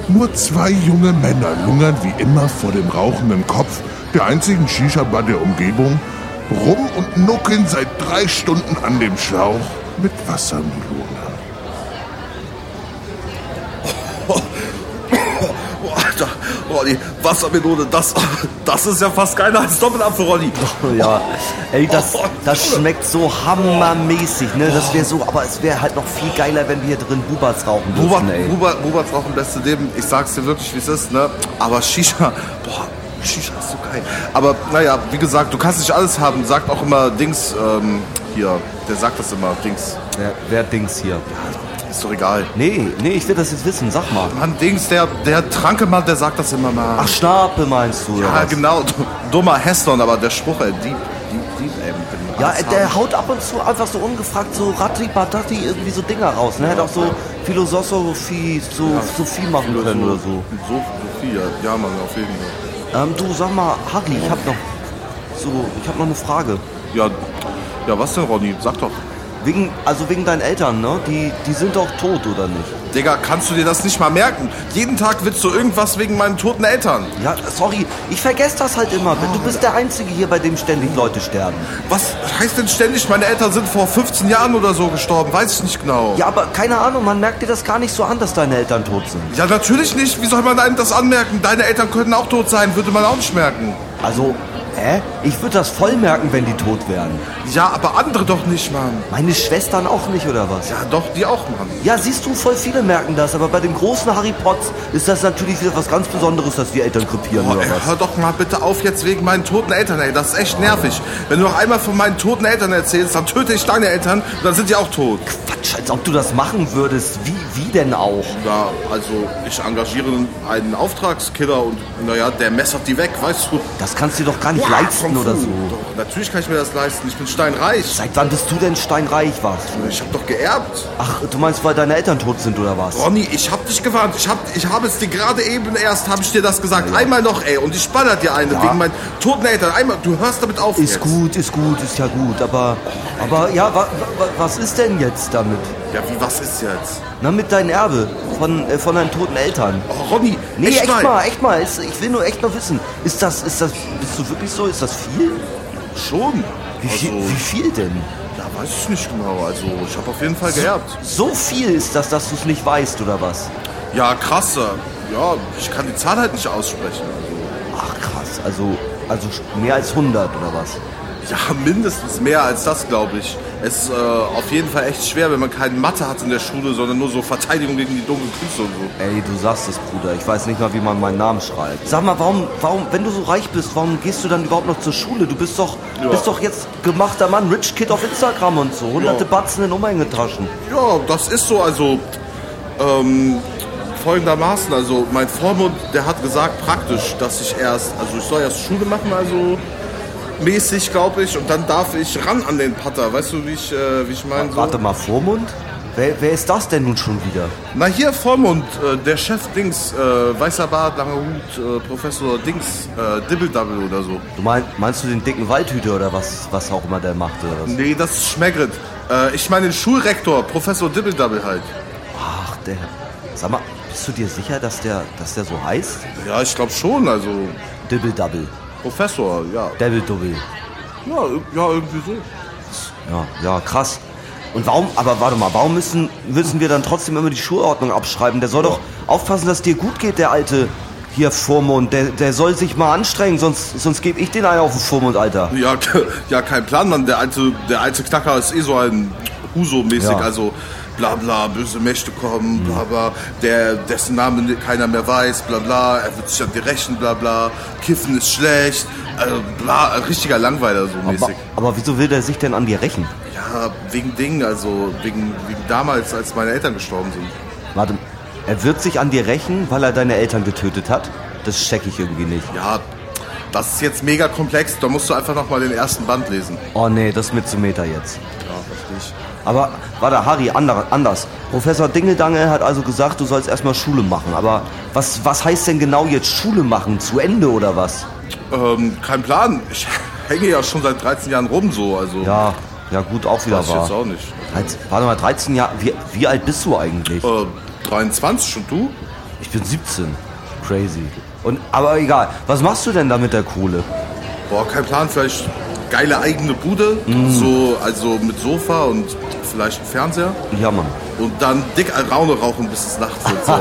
Nur zwei junge Männer lungern wie immer vor dem rauchenden Kopf der einzigen Shisha-Bar der Umgebung rum und nuckeln seit drei Stunden an dem Schlauch mit Wassermelone. Boah, Alter, Ronny, Wassermelone, das, das ist ja fast geiler als Doppelapfel, Ronny. Ja, ey, das, das schmeckt so hammermäßig, ne? Das wäre so, aber es wäre halt noch viel geiler, wenn wir hier drin Bubats rauchen Bubert, dürfen, ey. Ein beste Leben. Ich sag's dir wirklich, wie es ist, ne? Aber Shisha, boah, Shisha ist so geil. Aber naja, wie gesagt, du kannst nicht alles haben. Sagt auch immer Dings, ähm, hier, der sagt das immer, Dings. Wer, wer Dings hier? Ist doch egal. Nee, nee, ich will das jetzt wissen, sag mal. Mann, Dings, der, der Trankemann, der sagt das immer mal. Ach, Schnape meinst du, ja, genau. Dummer Heston, aber der Spruch, ey, Dieb, Dieb, Dieb, ey. mit dem Ja, alles der haben. haut ab und zu einfach so ungefragt so Ratti Batati irgendwie so Dinger raus. Ne? Hätte auch so Philosophie, so Sophie machen können oder so. So, Sophie, ja, ja, Mann, auf jeden Fall. Ähm, du sag mal, Harry, ich hab noch so, ich hab noch eine Frage. Ja, ja, was denn, Ronny? Sag doch. Wegen, also wegen deinen Eltern, ne? Die, die sind doch tot, oder nicht? Digga, kannst du dir das nicht mal merken? Jeden Tag willst du irgendwas wegen meinen toten Eltern. Ja, sorry, ich vergesse das halt immer. Du bist der Einzige hier, bei dem ständig Leute sterben. Was heißt denn ständig, meine Eltern sind vor 15 Jahren oder so gestorben? Weiß ich nicht genau. Ja, aber keine Ahnung, man merkt dir das gar nicht so an, dass deine Eltern tot sind. Ja, natürlich nicht. Wie soll man einem das anmerken? Deine Eltern könnten auch tot sein, würde man auch nicht merken. Also, hä? Ich würde das voll merken, wenn die tot wären. Ja, aber andere doch nicht, Mann. Meine Schwestern auch nicht, oder was? Ja, doch, die auch, Mann. Ja, siehst du, voll viele merken das, aber bei dem großen Harry Potts ist das natürlich wieder was ganz Besonderes, dass die Eltern krepieren Boah, oder ey, was. hör doch mal bitte auf jetzt wegen meinen toten Eltern, ey. Das ist echt nervig. Wenn du noch einmal von meinen toten Eltern erzählst, dann töte ich deine Eltern und dann sind die auch tot. Quatsch, als ob du das machen würdest. Wie, wie denn auch? Ja, also ich engagiere einen Auftragskiller und naja, der messert die weg, weißt du. Das kannst du dir doch gar nicht leisten Kung oder so. Doch, natürlich kann ich mir das leisten. Ich bin steinreich. Seit wann bist du denn steinreich warst? Ich hab doch geerbt. Ach, du meinst, weil deine Eltern tot sind oder was? Ronny, ich hab dich gewarnt. Ich hab, ich habe es dir gerade eben erst, habe ich dir das gesagt. Einmal noch, ey. Und ich baller dir eine wegen meinen toten Eltern. Einmal, du hörst damit auf Ist jetzt. gut, ist gut, ist ja gut, aber, aber ja, wa, wa, was ist denn jetzt damit? Ja, wie, was ist jetzt? Na, mit deinem Erbe von, äh, von deinen toten Eltern. Oh, Ronny, Nee, echt, echt, mal. mal, echt mal. Ich will nur echt noch wissen. Ist das, ist das, bist du wirklich so? Ist das viel? Schon. Wie viel, Also- wie viel denn? Ja, Weiß ich nicht genau. Also ich habe auf jeden Fall geerbt. So viel ist das, dass du es nicht weißt, oder was? Ja, krasser. Ja, ich kann die Zahl halt nicht aussprechen. Ach krass, also, also mehr als 100 oder was? Ja, mindestens mehr als das, glaube ich. Es ist äh, auf jeden Fall echt schwer, wenn man keine Mathe hat in der Schule, sondern nur so Verteidigung gegen die dunklen Künste und so. Ey, du sagst es, Bruder. Ich weiß nicht mal, wie man meinen Namen schreibt. Sag mal, warum, warum, wenn du so reich bist, warum gehst du dann überhaupt noch zur Schule? Du bist doch, Ja. bist doch jetzt gemachter Mann, Rich Kid auf Instagram und so. Hunderte Ja. Batzen in Umhängetaschen. Ja, das ist so, also ähm, folgendermaßen, also mein Vormund, der hat gesagt praktisch, dass ich erst, also ich soll erst Schule machen, also mäßig, glaube ich, und dann darf ich ran an den Pater, weißt du, wie ich, äh, wie ich meine? So. Warte mal, Vormund? Wer, wer ist das denn nun schon wieder? Na hier Vormund, äh, der Chef Dings, äh, weißer Bart, langer Hut, äh, Professor Dings, äh, Dibble-Double oder so. Du mein, meinst du den dicken Waldhüter oder was, was auch immer der macht oder was? Nee, das ist Schmeggrit. Äh, ich meine den Schulrektor, Professor Dibble-Double halt. Ach, der. Sag mal, bist du dir sicher, dass der, dass der so heißt? Ja, ich glaube schon, also Dibble Double. Professor, ja. Devil Double. Ja, ja irgendwie so. Ja, ja, krass. Und warum, aber warte mal, warum müssen, müssen wir dann trotzdem immer die Schulordnung abschreiben? Der soll doch aufpassen, dass dir gut geht, der alte hier Vormund. Der, der soll sich mal anstrengen, sonst, sonst gebe ich den einen auf den Vormund, Alter. Ja, ja, kein Plan, Mann. Der alte, der alte Knacker ist eh so ein Huso-mäßig, Ja. also bla bla, böse Mächte kommen, bla bla, der, dessen Namen keiner mehr weiß, bla bla, er wird sich an dir rächen, bla bla, Kiffen ist schlecht, also bla, richtiger Langweiler so Aber, mäßig. aber wieso will der sich denn an dir rächen? Ja, wegen Dingen, also wegen, wegen damals, als meine Eltern gestorben sind. Warte, er wird sich an dir rächen, weil er deine Eltern getötet hat? Das check ich irgendwie nicht. Ja, das ist jetzt mega komplex, da musst du einfach nochmal den ersten Band lesen. Oh nee, das ist mir zu Meter jetzt. Ja, verstehe ich. Aber warte, Harry, ander, anders. Professor Dingedange hat also gesagt, du sollst erstmal Schule machen. Aber was, was heißt denn genau jetzt Schule machen? Zu Ende oder was? Ähm, kein Plan, ich hänge ja schon seit 13 Jahren rum so, also Ja, ja gut, auch wieder weiß ich jetzt wahr. auch nicht. Warte mal, 13 Jahre. Wie, wie alt bist du eigentlich? Äh, 23 und du? Ich bin 17. Crazy. Und, aber egal, was machst du denn da mit der Kohle? Boah, kein Plan, vielleicht geile eigene Bude, Mm. so, also mit Sofa und vielleicht ein Fernseher. Ja, Mann. Und dann dick Alraune rauchen, bis es nachts wird. So.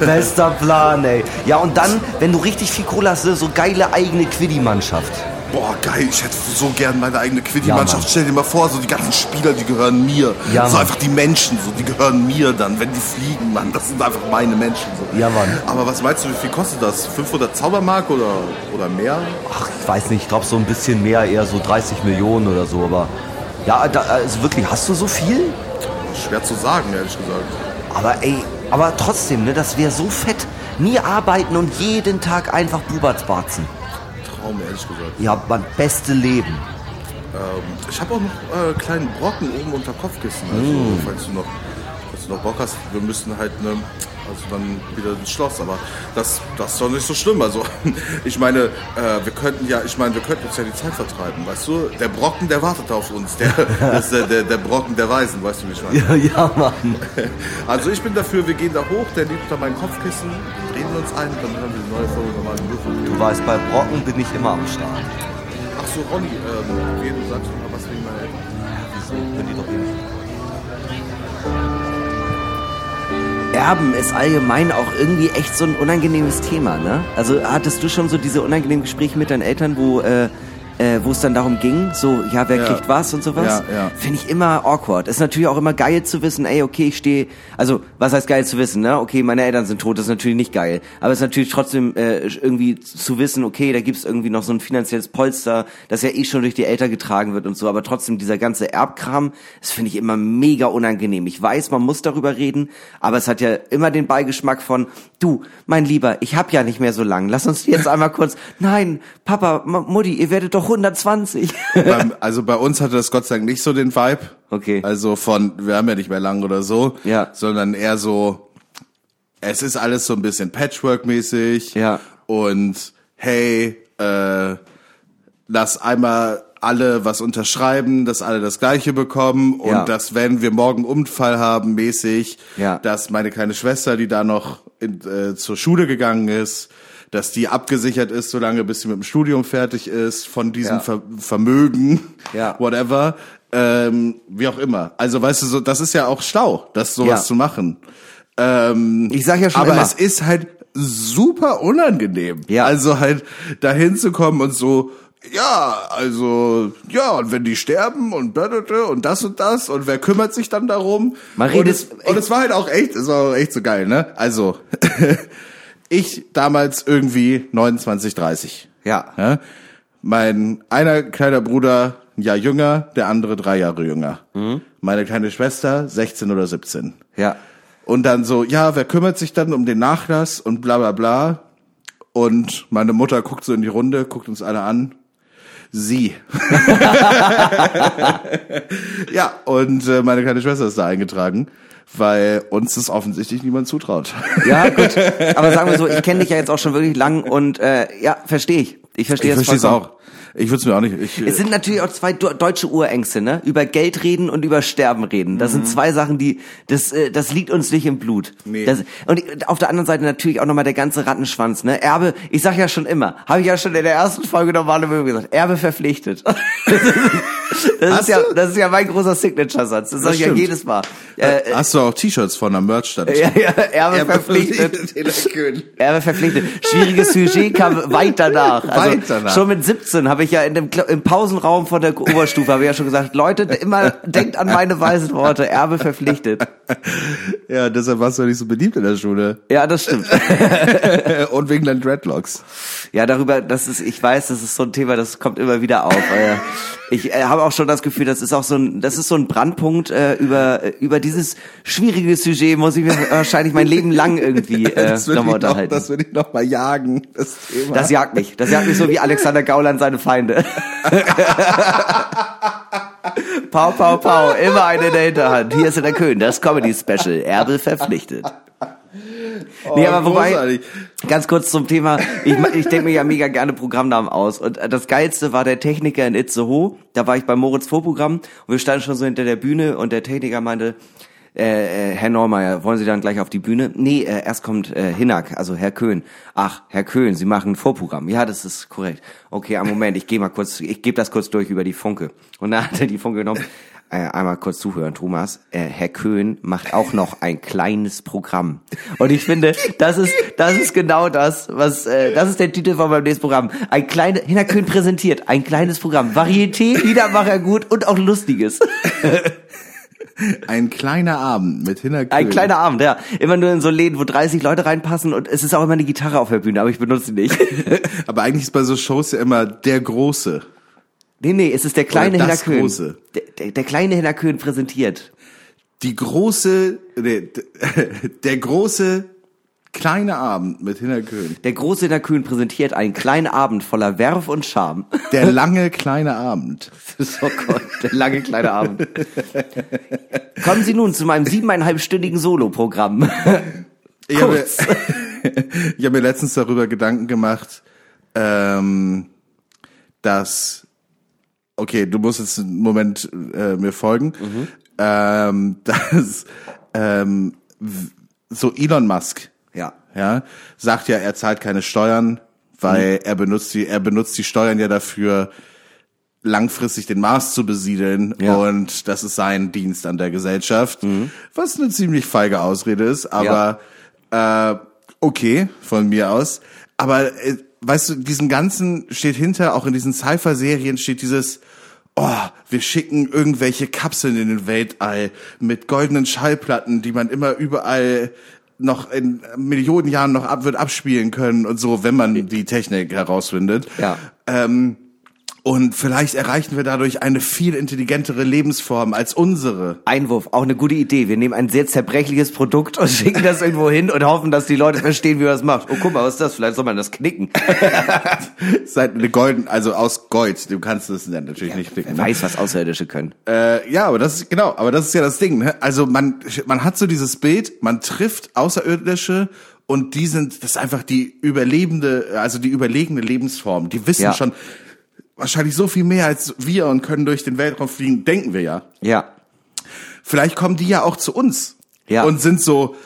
Bester Plan, ey. Ja, und dann, wenn du richtig viel Kohle hast, so geile eigene Quiddy-Mannschaft. Boah, geil, ich hätte so gern meine eigene Ja, Quiddy-Mannschaft. Mann. Stell dir mal vor, so die ganzen Spieler, die gehören mir. Ja, so Mann. einfach die Menschen, so die gehören mir dann, wenn die fliegen, Mann. Das sind einfach meine Menschen. So. Ja, Mann. Aber was meinst du, wie viel kostet das? 500 Zaubermark oder, oder mehr? Ach, ich weiß nicht, ich glaube so ein bisschen mehr, eher so 30 Millionen oder so, aber. Ja, da, also wirklich, hast du so viel? Schwer zu sagen, ehrlich gesagt. Aber ey, aber trotzdem, ne, das wäre so fett. Nie arbeiten und jeden Tag einfach Bubertsbarzen. Traum, ehrlich gesagt. Ja, man, beste Leben. Ähm, ich habe auch noch äh, kleinen Brocken oben unter Kopfkissen. Also, Mm. falls, du noch, falls du noch Bock hast, wir müssen halt, ne, also dann wieder ins Schloss. Aber das, das ist doch nicht so schlimm. Also, ich meine, äh, wir könnten ja, ich meine, wir könnten uns ja die Zeit vertreiben, weißt du? Der Brocken, der wartet auf uns. Der, das der, der, der Brocken der Weisen, weißt du, wie ich meine? Ja, ja, Mann. Also, ich bin dafür, wir gehen da hoch, der liegt unter meinem Kopfkissen, drehen wir uns ein, dann hören wir die neue Folge nochmal in Würfel. Du weißt, bei Brocken bin ich immer am Start. Ach so, Ronny, ähm, du sagst doch mal was wegen meiner Eltern. Wieso? Können die doch eh nicht. Erben ist allgemein auch irgendwie echt so ein unangenehmes Thema, ne? Also hattest du schon so diese unangenehmen Gespräche mit deinen Eltern, wo äh, äh, wo es dann darum ging, so ja, wer Ja. kriegt was und sowas? Ja, ja. Finde ich immer awkward. Ist natürlich auch immer geil zu wissen, ey, okay, ich stehe, also was heißt geil zu wissen, ne? Okay, meine Eltern sind tot, das ist natürlich nicht geil, aber es ist natürlich trotzdem äh, irgendwie zu wissen, okay, da gibt's irgendwie noch so ein finanzielles Polster, das ja eh schon durch die Eltern getragen wird und so, aber trotzdem dieser ganze Erbkram, das finde ich immer mega unangenehm. Ich weiß, man muss darüber reden, aber es hat ja immer den Beigeschmack von, du, mein Lieber, ich hab ja nicht mehr so lang. Lass uns jetzt einmal kurz, nein, Papa, Mutti, ihr werdet doch 120. Beim, also bei uns hatte das Gott sei Dank nicht so den Vibe. Okay. Also von, wir haben ja nicht mehr lang oder so. Ja. Sondern eher so, es ist alles so ein bisschen Patchwork-mäßig. Ja. Und hey, äh, lass einmal alle was unterschreiben, dass alle das Gleiche bekommen und Ja. dass wenn wir morgen Unfall haben, mäßig, Ja. dass meine kleine Schwester, die da noch in, äh, zur Schule gegangen ist, dass die abgesichert ist, solange bis sie mit dem Studium fertig ist, von diesem Ja. Ver Vermögen, Ja. whatever. Ähm, wie auch immer. Also weißt du, so, das ist ja auch schlau, das sowas Ja. zu machen. Ähm, Ich sag ja schon aber immer. es ist halt super unangenehm. Ja. Also halt dahin zu kommen und so, ja, also, ja, und wenn die sterben und blablabla und das und das und wer kümmert sich dann darum? Man und, redet- es, und es war halt auch echt, es war auch echt so geil, ne? Also, ich damals irgendwie 29, 30. Ja. Ja? Mein einer kleiner Bruder ein Jahr jünger, der andere drei Jahre jünger. Meine kleine Schwester 16 oder 17. Ja. Und dann so, ja, wer kümmert sich dann um den Nachlass und bla bla bla. Und meine Mutter guckt so in die Runde, guckt uns alle an. Sie. ja, und äh, meine kleine Schwester ist da eingetragen, weil uns das offensichtlich niemand zutraut. Ja, gut. Aber sagen wir so, ich kenne dich ja jetzt auch schon wirklich lang und äh, ja, verstehe ich. Ich verstehe es vollkommen. auch. Ich würde es mir auch nicht. Ich, Es sind natürlich auch zwei deutsche Urängste, ne? Über Geld reden und über Sterben reden. Das sind zwei Sachen, die das äh, das liegt uns nicht im Blut. Nee. Das, und auf der anderen Seite natürlich auch nochmal der ganze Rattenschwanz, ne? Erbe, ich sag ja schon immer, habe ich ja schon in der ersten Folge normale Möbel gesagt, Erbe verpflichtet. das Hast ist ja du? das ist ja mein großer Signature-Satz. Das, sag ich ja stimmt. jedes Mal. Äh, Hast du auch T-Shirts von der Merch-Stand? ja, ja, Erbe verpflichtet. Erbe verpflichtet. Schwieriges Sujet kam weit danach. Also Weit danach. Schon mit 17 habe ich ja in dem im Pausenraum von der Oberstufe habe ich ja schon gesagt, Leute, immer denkt an meine weisen Worte. Erbe verpflichtet. Ja, deshalb warst du ja nicht so beliebt in der Schule. Ja, das stimmt. Und wegen deinen Dreadlocks. Ja, darüber, das ist, ich weiß, das ist so ein Thema, das kommt immer wieder auf. Äh, ich äh, habe auch schon das Gefühl, das ist auch so ein, das ist so ein Brandpunkt äh, über äh, über dieses schwierige Sujet muss ich mir wahrscheinlich mein Leben lang irgendwie äh, Das würde nochmal noch, unterhalten. das würd ich noch mal jagen, das Thema. Das jagt mich. Das jagt mich so wie Alexander Gauland seine Feinde. pau, pau, pau. Immer eine in der Hinterhand. Hier ist in der Köln das Comedy Special. Erbe verpflichtet. Nee, aber wobei, Oh, großartig. ganz kurz zum Thema, ich, ich denke mir ja mega gerne Programmnamen aus. Und äh, das Geilste war der Techniker in Itzehoe. Da war ich beim Moritz Vorprogramm und wir standen schon so hinter der Bühne und der Techniker meinte, äh, äh, Herr Neumeier, wollen Sie dann gleich auf die Bühne? Nee, äh, erst kommt äh, Hinak, also Herr Köhn. Ach, Herr Köhn, Sie machen ein Vorprogramm. Ja, das ist korrekt. Okay, einen Moment, ich gehe mal kurz, ich gebe das kurz durch über die Funke. Und dann hat er die Funke genommen. Äh, einmal kurz zuhören, Thomas. Äh, Herr Köhn macht auch noch ein kleines Programm. Und ich finde, das ist, das ist genau das, was, äh, das ist der Titel von meinem nächsten Programm. Ein kleines, Herr Köhn präsentiert ein kleines Programm. Varieté, Liedermacher gut und auch Lustiges. Ein kleiner Abend mit Hinner Ein kleiner Abend, ja. Immer nur in so Läden, wo 30 Leute reinpassen und es ist auch immer eine Gitarre auf der Bühne, aber ich benutze sie nicht. Aber eigentlich ist bei so Shows ja immer der Große. Nee, nee, es ist der kleine das Köhn. Große. Der, der, der kleine Hinner Köhn präsentiert. Die große, nee, der große kleine Abend mit Hinner Köhn. Der große Hinner Köhn präsentiert einen kleinen Abend voller Werf und Charme. Der lange kleine Abend. oh Gott, der lange kleine Abend. Kommen Sie nun zu meinem siebeneinhalbstündigen Solo-Programm. Ich habe, ich habe mir letztens darüber Gedanken gemacht, ähm, dass, okay, du musst jetzt einen Moment äh, mir folgen, ähm, dass ähm, so Elon Musk, Ja. ja, sagt ja, er zahlt keine Steuern, weil Mhm. er benutzt die, er benutzt die Steuern ja dafür, langfristig den Mars zu besiedeln Ja. Mhm. und das ist sein Dienst an der Gesellschaft, was eine ziemlich feige Ausrede ist, aber äh, okay von mir aus. Aber äh, weißt du, diesen ganzen steht hinter, auch in diesen Cypher-Serien steht dieses Oh, wir schicken irgendwelche Kapseln in den Weltall mit goldenen Schallplatten, die man immer überall noch in Millionen Jahren noch ab, wird abspielen können und so, wenn man die Technik herausfindet. Ja. Ähm, und vielleicht erreichen wir dadurch eine viel intelligentere Lebensform als unsere. Einwurf, auch eine gute Idee. Wir nehmen ein sehr zerbrechliches Produkt und schicken das irgendwo hin und hoffen, dass die Leute verstehen, wie man das macht. Oh, guck mal, was ist das? Vielleicht soll man das knicken. Seit eine golden, also aus Gold. Du kannst es natürlich nicht Wer klicken. ne? weiß, was Außerirdische können. Äh, ja, aber das ist genau, aber das ist ja das Ding. Ne? Also man, man hat so dieses Bild, man trifft Außerirdische und die sind, das ist einfach die überlebende, also die überlegene Lebensform. Die wissen Ja. schon wahrscheinlich so viel mehr als wir und können durch den Weltraum fliegen, denken wir ja. Ja. Vielleicht kommen die ja auch zu uns Ja. und sind so,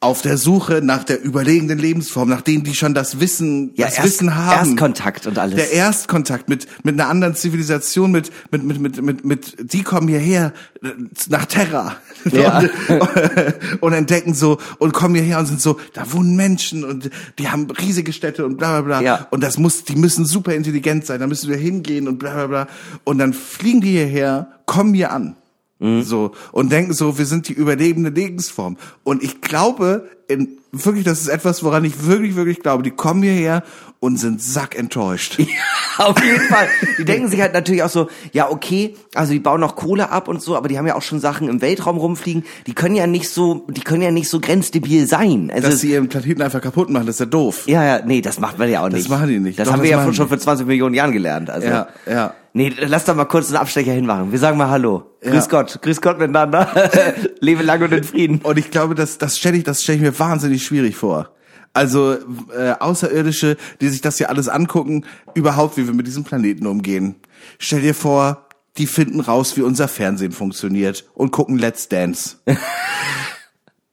auf der Suche nach der überlegenen Lebensform, nach denen, die schon das Wissen, Ja, das erst- Wissen haben. Erstkontakt und alles. Der Erstkontakt mit, mit einer anderen Zivilisation, mit, mit, mit, mit, mit, mit, die kommen hierher äh, nach Terra. Ja. Und, und entdecken so, und kommen hierher und sind so, da wohnen Menschen und die haben riesige Städte und bla, bla, bla. Ja. Und das muss, die müssen super intelligent sein, da müssen wir hingehen und bla, bla, bla. Und dann fliegen die hierher, kommen hier an. Mhm. So, und denken so, wir sind die überlebende Lebensform. Und ich glaube, in, wirklich, das ist etwas, woran ich wirklich, wirklich glaube. Die kommen hierher und sind sackenttäuscht. Auf jeden Fall. Die denken sich halt natürlich auch so, ja, okay, also die bauen noch Kohle ab und so, aber die haben ja auch schon Sachen im Weltraum rumfliegen. Die können ja nicht so, die können ja nicht so grenzdebil sein. Also, Dass sie ihren Planeten einfach kaputt machen, das ist ja doof. ja, ja, nee, das macht man ja auch nicht. machen die nicht. Das Doch, haben das wir ja schon die. vor 20 Millionen Jahren gelernt. Also, Ja, ja. Nee, lass doch mal kurz einen Abstecher hinmachen. Wir sagen mal Hallo. Ja. Grüß Gott. Grüß Gott miteinander. Lebe lang und in Frieden. Und ich glaube, das, das stelle ich, das stelle ich mir wahnsinnig schwierig vor. Also äh, Außerirdische, die sich das hier alles angucken, überhaupt, wie wir mit diesem Planeten umgehen. Stell dir vor, die finden raus, wie unser Fernsehen funktioniert und gucken Let's Dance.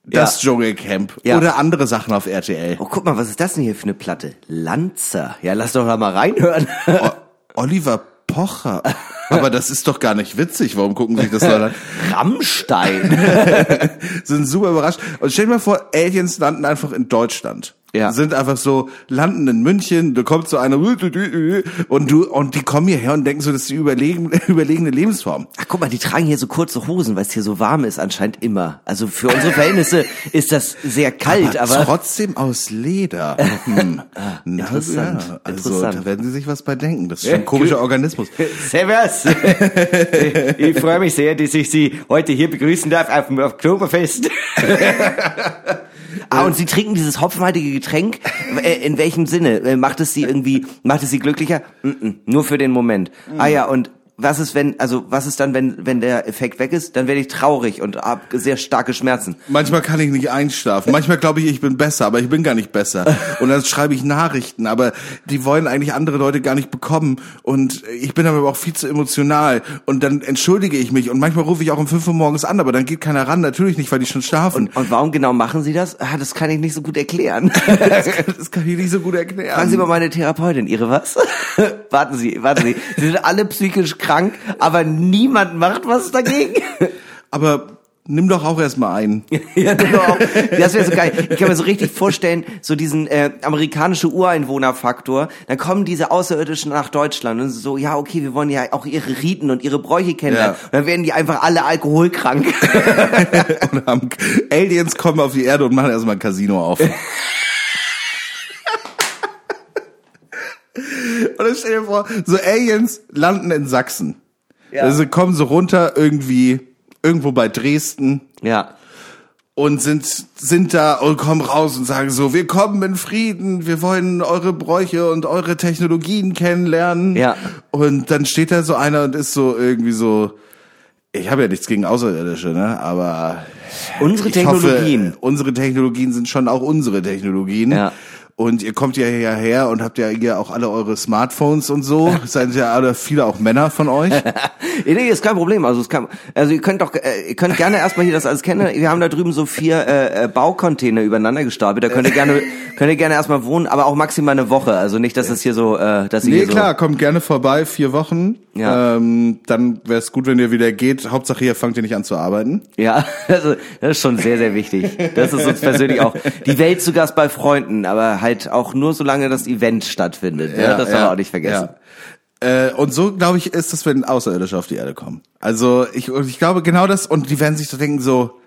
Das Dschungelcamp Ja. oder andere Sachen auf RTL. Oh, guck mal, was ist das denn hier für eine Platte? Lanzer. Ja, lass doch da mal reinhören. O Oliver Pocher. Aber das ist doch gar nicht witzig. Warum gucken sich das Leute an? Rammstein. sind super überrascht. Und stell dir mal vor, Aliens landen einfach in Deutschland. Ja. Sind einfach so, landen in München, da kommt so einer und du, und die kommen hierher und denken so, das ist die überlegen, überlegene Lebensform. Ach, guck mal, die tragen hier so kurze Hosen, weil es hier so warm ist anscheinend immer. Also für unsere Verhältnisse ist das sehr kalt, aber, trotzdem aus Leder. Hm. Na, interessant, ja. Also, interessant. da werden sie sich was bei denken. Das ist schon ein komischer Organismus. Servus. ich freue mich sehr, dass ich Sie heute hier begrüßen darf auf dem Oktoberfest. Ah, und Sie trinken dieses hopfenhaltige Getränk. Äh, In welchem Sinne? Äh, Macht es Sie irgendwie, macht es Sie glücklicher? Nur für den Moment. Ah ja, und was ist, wenn, also was ist dann, wenn, wenn der Effekt weg ist? Dann werde ich traurig und habe sehr starke Schmerzen. Manchmal kann ich nicht einschlafen. Manchmal glaube ich, ich bin besser, aber ich bin gar nicht besser. Und dann schreibe ich Nachrichten, aber die wollen eigentlich andere Leute gar nicht bekommen. Und ich bin aber auch viel zu emotional. Und dann entschuldige ich mich. Und manchmal rufe ich auch um 5 Uhr morgens an, aber dann geht keiner ran. Natürlich nicht, weil die schon schlafen. Und warum genau machen Sie das? Ah, das kann ich nicht so gut erklären. das kann ich nicht so gut erklären. Fragen Sie mal meine Therapeutin, Ihre was? warten Sie, warten Sie. Sie sind alle psychisch krank, aber niemand macht was dagegen. aber nimm doch auch erstmal ein. ja. Das wäre so geil. Ich kann mir so richtig vorstellen, so diesen äh, amerikanische Ureinwohnerfaktor. Dann kommen diese Außerirdischen nach Deutschland und so, ja, okay, wir wollen ja auch ihre Riten und ihre Bräuche kennenlernen. Ja. Und dann werden die einfach alle alkoholkrank. Und haben, Aliens kommen auf die Erde und machen erstmal ein Casino auf. Und dann stell dir vor, so Aliens landen in Sachsen. Ja. Also kommen so runter irgendwie irgendwo bei Dresden ja. und sind sind da und kommen raus und sagen so, wir kommen in Frieden, wir wollen eure Bräuche und eure Technologien kennenlernen. Ja. Und dann steht da so einer und ist so irgendwie so ich habe ja nichts gegen Außerirdische, ne, aber Unsere Technologien. Hoffe, unsere Technologien sind schon auch unsere Technologien. Ja. Und ihr kommt ja hierher und habt ja hier auch alle eure Smartphones und so. Seid ja alle viele auch Männer von euch. Nee, ist kein Problem. Also es kann, also ihr könnt doch, äh, ihr könnt gerne erstmal hier das alles kennen. Wir haben da drüben so vier äh, äh, Baucontainer übereinander gestapelt. Da könnt ihr gerne, könnt ihr gerne erstmal wohnen, aber auch maximal eine Woche. Also nicht, dass es hier so, äh, dass ihr Nee, hier klar, kommt gerne vorbei, vier Wochen. Ja. Ähm, dann wäre es gut, wenn ihr wieder geht. Hauptsache, ihr fangt ihr nicht an zu arbeiten. so, ja, also das ist schon sehr, sehr wichtig. Das ist uns persönlich auch. Die Welt zu Gast bei Freunden, aber halt auch nur solange das Event stattfindet. Ja, das darf man auch nicht vergessen. Ja. Äh, und so, glaube ich, ist das, wenn Außerirdische auf die Erde kommen. Also ich, ich glaube genau das, und die werden sich so denken, so,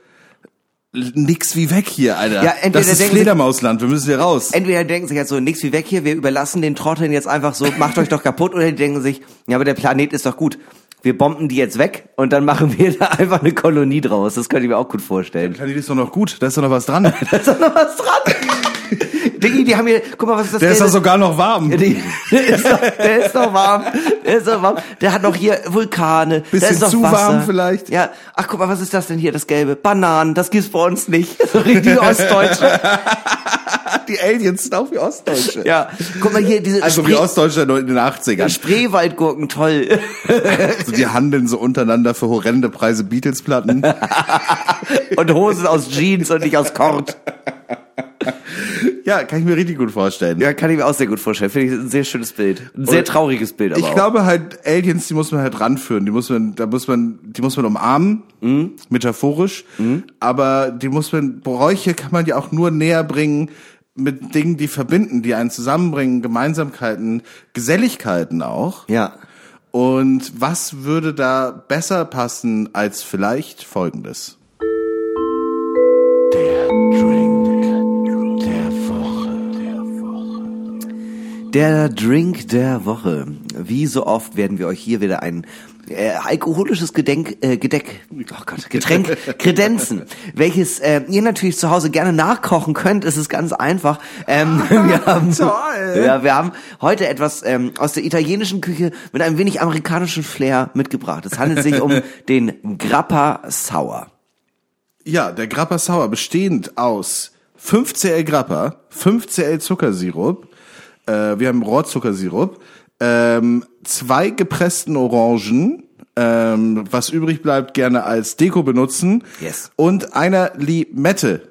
nix wie weg hier, Alter. Ja, entweder das ist Fledermausland, wir müssen hier raus. Entweder denken sich halt so, nix wie weg hier, wir überlassen den Trotteln jetzt einfach so, macht euch doch kaputt, oder die denken sich, ja, aber der Planet ist doch gut. Wir bomben die jetzt weg und dann machen wir da einfach eine Kolonie draus. Das könnte ich mir auch gut vorstellen. Planet ist doch noch gut, da ist doch noch was dran. Da ist doch noch was dran. Diggi, die haben hier, guck mal, was ist das Der ist doch sogar noch warm. Die, der, ist doch, der ist doch warm. Der ist doch warm. Der hat noch hier Vulkane. Bisschen ist noch zu Wasser. warm vielleicht. Ja. Ach, guck mal, was ist das denn hier, das Gelbe? Bananen. Das gibt's bei uns nicht. So richtig Ostdeutsche. Die Aliens sind auch wie Ostdeutsche. Ja. Guck mal hier, diese Also wie Spree- Ostdeutsche in den 80ern. Spreewaldgurken, toll. Also die handeln so untereinander für horrende Preise Beatles-Platten. Und Hosen aus Jeans und nicht aus Kord. Ja, kann ich mir richtig gut vorstellen. Ja, kann ich mir auch sehr gut vorstellen. Finde ich ein sehr schönes Bild. Ein sehr trauriges Bild aber Ich auch. glaube halt, Aliens, die muss man halt ranführen. Die muss man, da muss man, die muss man umarmen, Mhm. metaphorisch. Aber die muss man, Bräuche kann man ja auch nur näher bringen mit Dingen, die verbinden, die einen zusammenbringen, Gemeinsamkeiten, Geselligkeiten auch. Ja. Und was würde da besser passen als vielleicht Folgendes? Der Drink der Woche. Wie so oft werden wir euch hier wieder ein äh, alkoholisches Gedenk, äh, Gedeck, oh Gott, Getränk kredenzen, welches äh, ihr natürlich zu Hause gerne nachkochen könnt. Es ist ganz einfach. Ähm, wir haben, Toll. Ja, wir haben heute etwas ähm, aus der italienischen Küche mit einem wenig amerikanischen Flair mitgebracht. Es handelt sich um den Grappa Sour. Ja, der Grappa Sour bestehend aus 5cl Grappa, 5cl Zuckersirup, äh, wir haben Rohrzuckersirup, ähm, zwei gepressten Orangen, ähm, was übrig bleibt, gerne als Deko benutzen Yes. und einer Limette.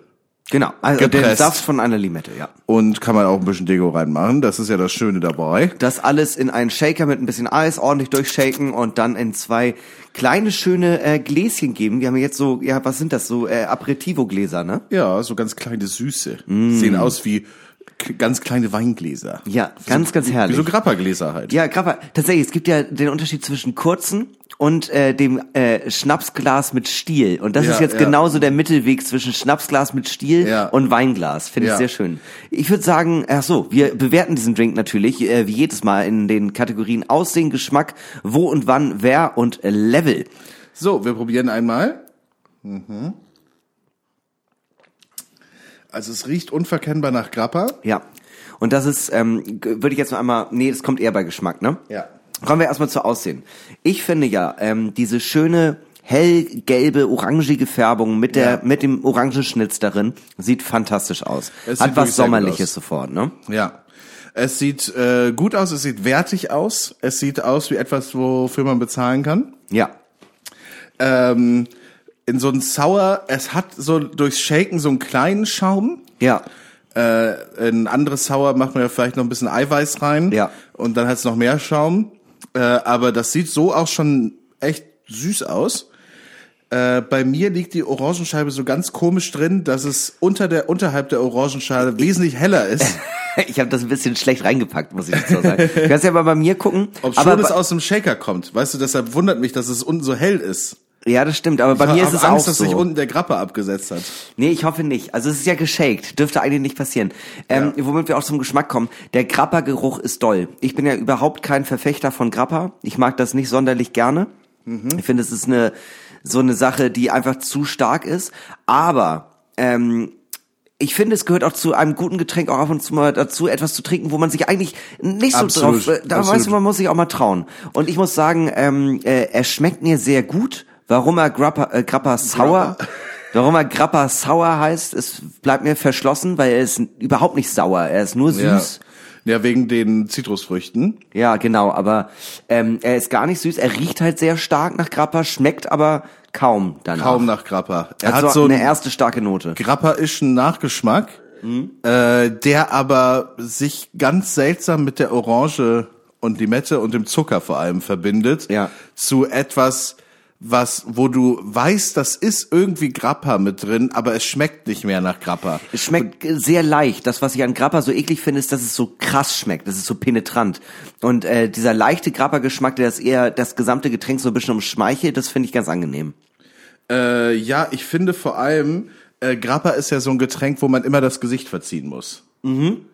Genau, also den Gepresst. Saft von einer Limette, ja. Und kann man auch ein bisschen Deko reinmachen, das ist ja das Schöne dabei. Das alles in einen Shaker mit ein bisschen Eis ordentlich durchshaken und dann in zwei kleine schöne äh, Gläschen geben. Wir haben jetzt so, ja, was sind das so äh, Aperitivo-Gläser, ne? Ja, so ganz kleine Süße. Sehen aus wie ganz kleine Weingläser. Ja, ganz, ganz herrlich. Wie so Grappa-Gläser halt. Ja, Grappa, tatsächlich, es gibt ja den Unterschied zwischen kurzen und äh, dem äh, Schnapsglas mit Stiel. Und das Ja, ist jetzt ja. genauso der Mittelweg zwischen Schnapsglas mit Stiel Ja. und Weinglas. Finde ich sehr schön. Ich würde sagen, ach so, wir bewerten diesen Drink natürlich, äh, wie jedes Mal in den Kategorien Aussehen, Geschmack, wo und wann, wer und Level. So, wir probieren einmal. Mhm. Also es riecht unverkennbar nach Grappa. Ja. Und das ist, ähm, würde ich jetzt noch einmal, nee, das kommt eher bei Geschmack, ne? Ja. Kommen wir erstmal zu Aussehen. Ich finde ja, ähm, diese schöne hellgelbe, orangige Färbung mit der, Ja. mit dem Orangenschnitz darin sieht fantastisch aus. Es Hat was Sommerliches sofort, ne? Ja. Es sieht äh, gut aus, es sieht wertig aus, es sieht aus wie etwas, wofür man bezahlen kann. Ja. Ähm, in so ein Sauer, es hat so durchs Shaken so einen kleinen Schaum. Ja. Äh, ein anderes Sauer macht man ja vielleicht noch ein bisschen Eiweiß rein. Ja. Und dann hat es noch mehr Schaum. Äh, aber das sieht so auch schon echt süß aus. Äh, bei mir liegt die Orangenscheibe so ganz komisch drin, dass es unter der unterhalb der Orangenschale wesentlich heller ist. Ich habe das ein bisschen schlecht reingepackt, muss ich jetzt so sagen. Du kannst ja mal bei mir gucken. Ob aber schon es bei- aus dem Shaker kommt. Weißt du, deshalb wundert mich, dass es unten so hell ist. Ja, das stimmt, aber bei Ich mir ist es Angst, auch dass sich so. unten der Grappa abgesetzt hat. Nee, ich hoffe nicht. Also es ist ja geshaked. Dürfte eigentlich nicht passieren. Ähm, Womit wir auch zum Geschmack kommen. Der Grappa-Geruch ist doll. Ich bin ja überhaupt kein Verfechter von Grappa. Ich mag das nicht sonderlich gerne. Ich finde, es ist eine so eine Sache, die einfach zu stark ist. Aber ähm, ich finde, es gehört auch zu einem guten Getränk auch ab und zu mal dazu, etwas zu trinken, wo man sich eigentlich nicht so Absolut, drauf, äh, da absolut. weißt du, man muss sich auch mal trauen. Und ich muss sagen, ähm, äh, er schmeckt mir sehr gut. Warum er Grappa, äh, Grappa Sour, warum er Grappa Sour heißt, es bleibt mir verschlossen, weil er ist überhaupt nicht sauer, er ist nur Ja. süß. Ja, wegen den Zitrusfrüchten. Ja, genau, aber ähm, er ist gar nicht süß, er riecht halt sehr stark nach Grappa, schmeckt aber kaum danach. Kaum nach Grappa. Er Er hat so eine erste starke Note. grappaischen Nachgeschmack, Mhm. äh, der aber sich ganz seltsam mit der Orange und Limette und dem Zucker vor allem verbindet. Ja. Zu etwas, was, wo du weißt, das ist irgendwie Grappa mit drin, aber es schmeckt nicht mehr nach Grappa. Es schmeckt sehr leicht. Das, was ich an Grappa so eklig finde, ist, dass es so krass schmeckt. Das ist so penetrant. Und äh, dieser leichte Grappa-Geschmack, der das eher das gesamte Getränk so ein bisschen umschmeichelt, das finde ich ganz angenehm. Äh, ja, ich finde vor allem, äh, Grappa ist ja so ein Getränk, wo man immer das Gesicht verziehen muss. Mhm.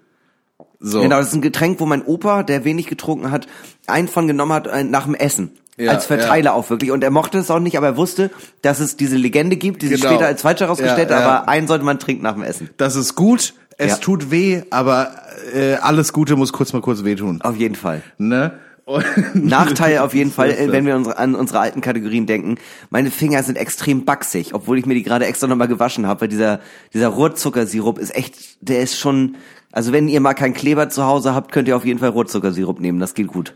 So. Genau, das ist ein Getränk, wo mein Opa, der wenig getrunken hat, einen von genommen hat äh, nach dem Essen. Ja, als Verteiler auch wirklich. Und er mochte es auch nicht, aber er wusste, dass es diese Legende gibt, die sich Genau. später als falsch herausgestellt Ja, hat, ja. aber einen sollte man trinken nach dem Essen. Das ist gut, es Ja. tut weh, aber äh, alles Gute muss kurz mal kurz wehtun. Auf jeden Fall. Ne? Nachteil auf jeden Fall, wenn wir unsere, an unsere alten Kategorien denken. Meine Finger sind extrem baxig, obwohl ich mir die gerade extra nochmal gewaschen habe, weil dieser, dieser Rohrzuckersirup ist echt, der ist schon, also wenn ihr mal keinen Kleber zu Hause habt, könnt ihr auf jeden Fall Rohrzuckersirup nehmen, das geht gut.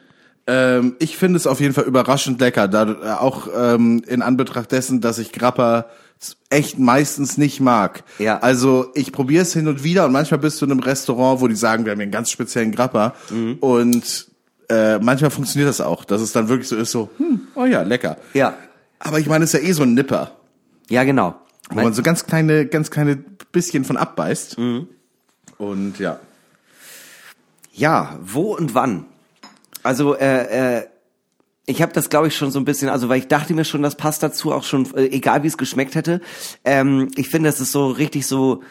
Ähm, ich finde es auf jeden Fall überraschend lecker, da äh, auch ähm, in Anbetracht dessen, dass ich Grappa echt meistens nicht mag. Ja. Also ich probiere es hin und wieder und manchmal bist du in einem Restaurant, wo die sagen, wir haben hier einen ganz speziellen Grappa und äh, manchmal funktioniert das auch, dass es dann wirklich so ist, so, hm, oh ja, lecker. Ja. Aber ich meine, es ist ja eh so ein Nipper, Ja, genau. wo man so ganz kleine, ganz kleine bisschen von abbeißt. Und ja. Ja, wo und wann? Also, äh, äh, ich habe das, glaube ich, schon so ein bisschen, also weil ich dachte mir schon, das passt dazu auch schon, äh, egal wie es geschmeckt hätte. Ähm, ich finde, das ist so richtig so,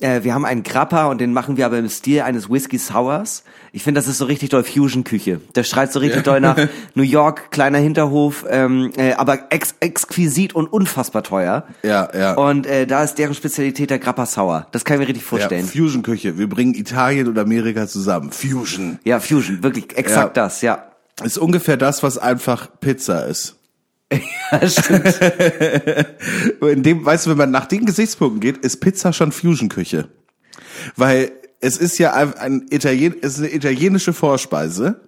äh, wir haben einen Grappa und den machen wir aber im Stil eines Whisky Sours. Ich finde, das ist so richtig doll Fusion-Küche. Der schreit so richtig doll nach New York, kleiner Hinterhof, ähm, äh, aber ex exquisit und unfassbar teuer. Ja, ja. Und äh, da ist deren Spezialität der Grappa Sour. Das kann ich mir richtig ja vorstellen. Fusion-Küche. Wir bringen Italien und Amerika zusammen. Fusion. Ja, Fusion, wirklich exakt Ja. das, ja. Ist ungefähr das, was einfach Pizza ist. Ja, stimmt. In dem, weißt du, wenn man nach den Gesichtspunkten geht, ist Pizza schon Fusion-Küche. Weil es ist ja ein, Italien, es ist eine italienische Vorspeise.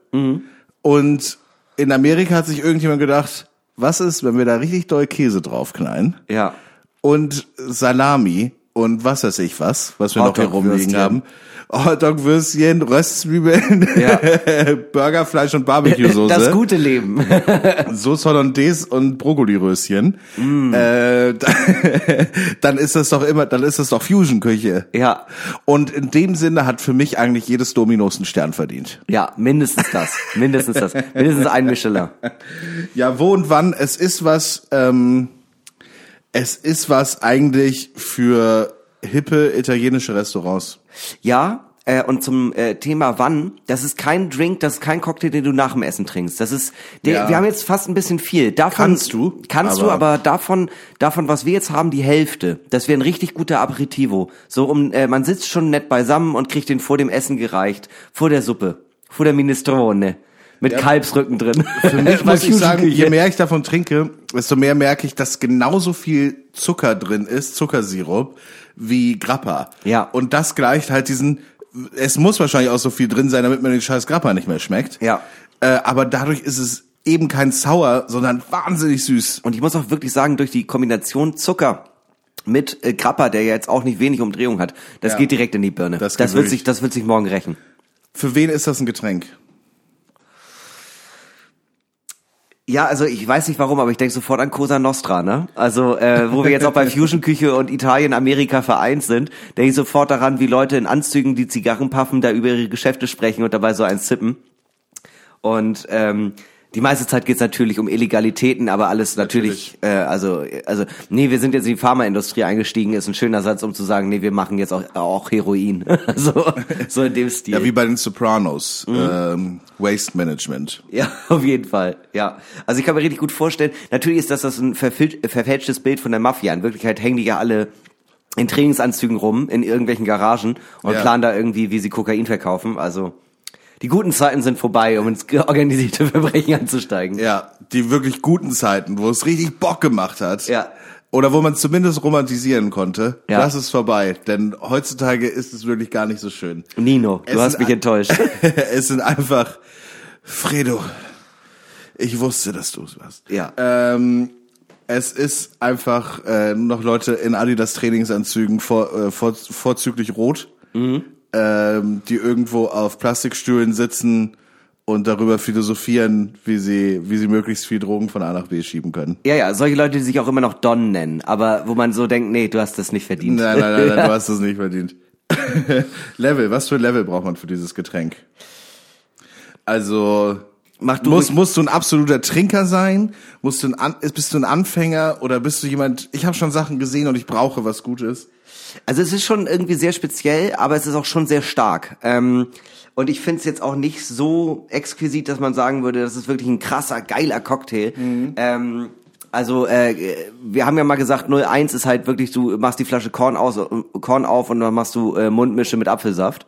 Und in Amerika hat sich irgendjemand gedacht, was ist, wenn wir da richtig doll Käse draufknallen? ja. Und Salami und was weiß ich was, was wir noch hier rumliegen haben. Hotdog-Würstchen, Röstzwiebeln, Ja. Burgerfleisch und Barbecue-Soße. Das gute Leben. Sauce Hollandaise und Brokkoli-Röschen, äh, da- dann ist das doch immer, dann ist das doch Fusion-Küche. Ja. Und in dem Sinne hat für mich eigentlich jedes Dominos einen Stern verdient. Ja, mindestens das. Mindestens das. Mindestens ein Michelin. Ja, wo und wann? Es ist was, ähm, es ist was eigentlich für hippe italienische Restaurants. Ja, äh, und zum äh, Thema wann, das ist kein Drink, das ist kein Cocktail, den du nach dem Essen trinkst. Das ist, der, Ja. wir haben jetzt fast ein bisschen viel. Davon, Kannst du, Kannst du, aber- aber davon, davon, was wir jetzt haben, die Hälfte. Das wäre ein richtig guter Aperitivo. So um, äh, man sitzt schon nett beisammen und kriegt den vor dem Essen gereicht. Vor der Suppe. Vor der Minestrone. Mit Kalbsrücken drin. Für mich muss ich sagen, je mehr ich davon trinke, desto mehr merke ich, dass genauso viel Zucker drin ist, Zuckersirup, wie Grappa. Ja. Und das gleicht halt diesen, es muss wahrscheinlich auch so viel drin sein, damit man den scheiß Grappa nicht mehr schmeckt. Ja. Äh, aber dadurch ist es eben kein Sauer, sondern wahnsinnig süß. Und ich muss auch wirklich sagen, durch die Kombination Zucker mit äh, Grappa, der ja jetzt auch nicht wenig Umdrehung hat, das Ja. geht direkt in die Birne. Das Das, wird sich, das wird sich morgen rächen. Für wen ist das ein Getränk? Ja, also ich weiß nicht warum, aber ich denke sofort an Cosa Nostra, ne? Also, äh, wo wir jetzt auch bei Fusion-Küche und Italien, Amerika vereint sind, denke ich sofort daran, wie Leute in Anzügen, die Zigarren puffen, da über ihre Geschäfte sprechen und dabei so eins zippen. Und ähm, die meiste Zeit geht's natürlich um Illegalitäten, aber alles natürlich, äh, also, also, nee, wir sind jetzt in die Pharmaindustrie eingestiegen, ist ein schöner Satz, um zu sagen, nee, wir machen jetzt auch, auch Heroin. so, so in dem Stil. Ja, wie bei den Sopranos. Ähm, Waste Management. Ja, auf jeden Fall. Ja. Also ich kann mir richtig gut vorstellen, natürlich ist das, das ein verfälschtes Bild von der Mafia. In Wirklichkeit hängen die ja alle in Trainingsanzügen rum, in irgendwelchen Garagen und Ja. planen da irgendwie, wie sie Kokain verkaufen. Also die guten Zeiten sind vorbei, um ins organisierte Verbrechen anzusteigen. Ja, die wirklich guten Zeiten, wo es richtig Bock gemacht hat. Ja. Oder wo man es zumindest romantisieren konnte. Ja. Das ist vorbei. Denn heutzutage ist es wirklich gar nicht so schön. Nino, du Es hast sind mich enttäuscht. es sind einfach, Fredo, ich wusste, dass du es warst. Ja. Ähm, es ist einfach äh, noch Leute in Adidas Trainingsanzügen, vor, äh, vor, vorzüglich rot, Mhm. Ähm, die irgendwo auf Plastikstühlen sitzen und darüber philosophieren, wie sie, wie sie möglichst viel Drogen von A nach B schieben können. Ja, ja, solche Leute, die sich auch immer noch Don nennen, aber wo man so denkt, nee, du hast das nicht verdient. Nein, nein, nein, nein du hast das nicht verdient. Level, was für ein Level braucht man für dieses Getränk? Also, Mach du musst, musst du ein absoluter Trinker sein? Musst du ein, bist du ein Anfänger oder bist du jemand, ich habe schon Sachen gesehen und ich brauche was Gutes? Also es ist schon irgendwie sehr speziell, aber es ist auch schon sehr stark. Ähm, und ich finde es jetzt auch nicht so exquisit, dass man sagen würde, das ist wirklich ein krasser, geiler Cocktail. Ähm, also äh, wir haben ja mal gesagt, 01 ist halt wirklich, du machst die Flasche Korn, aus, Korn auf und dann machst du äh, Mundmische mit Apfelsaft.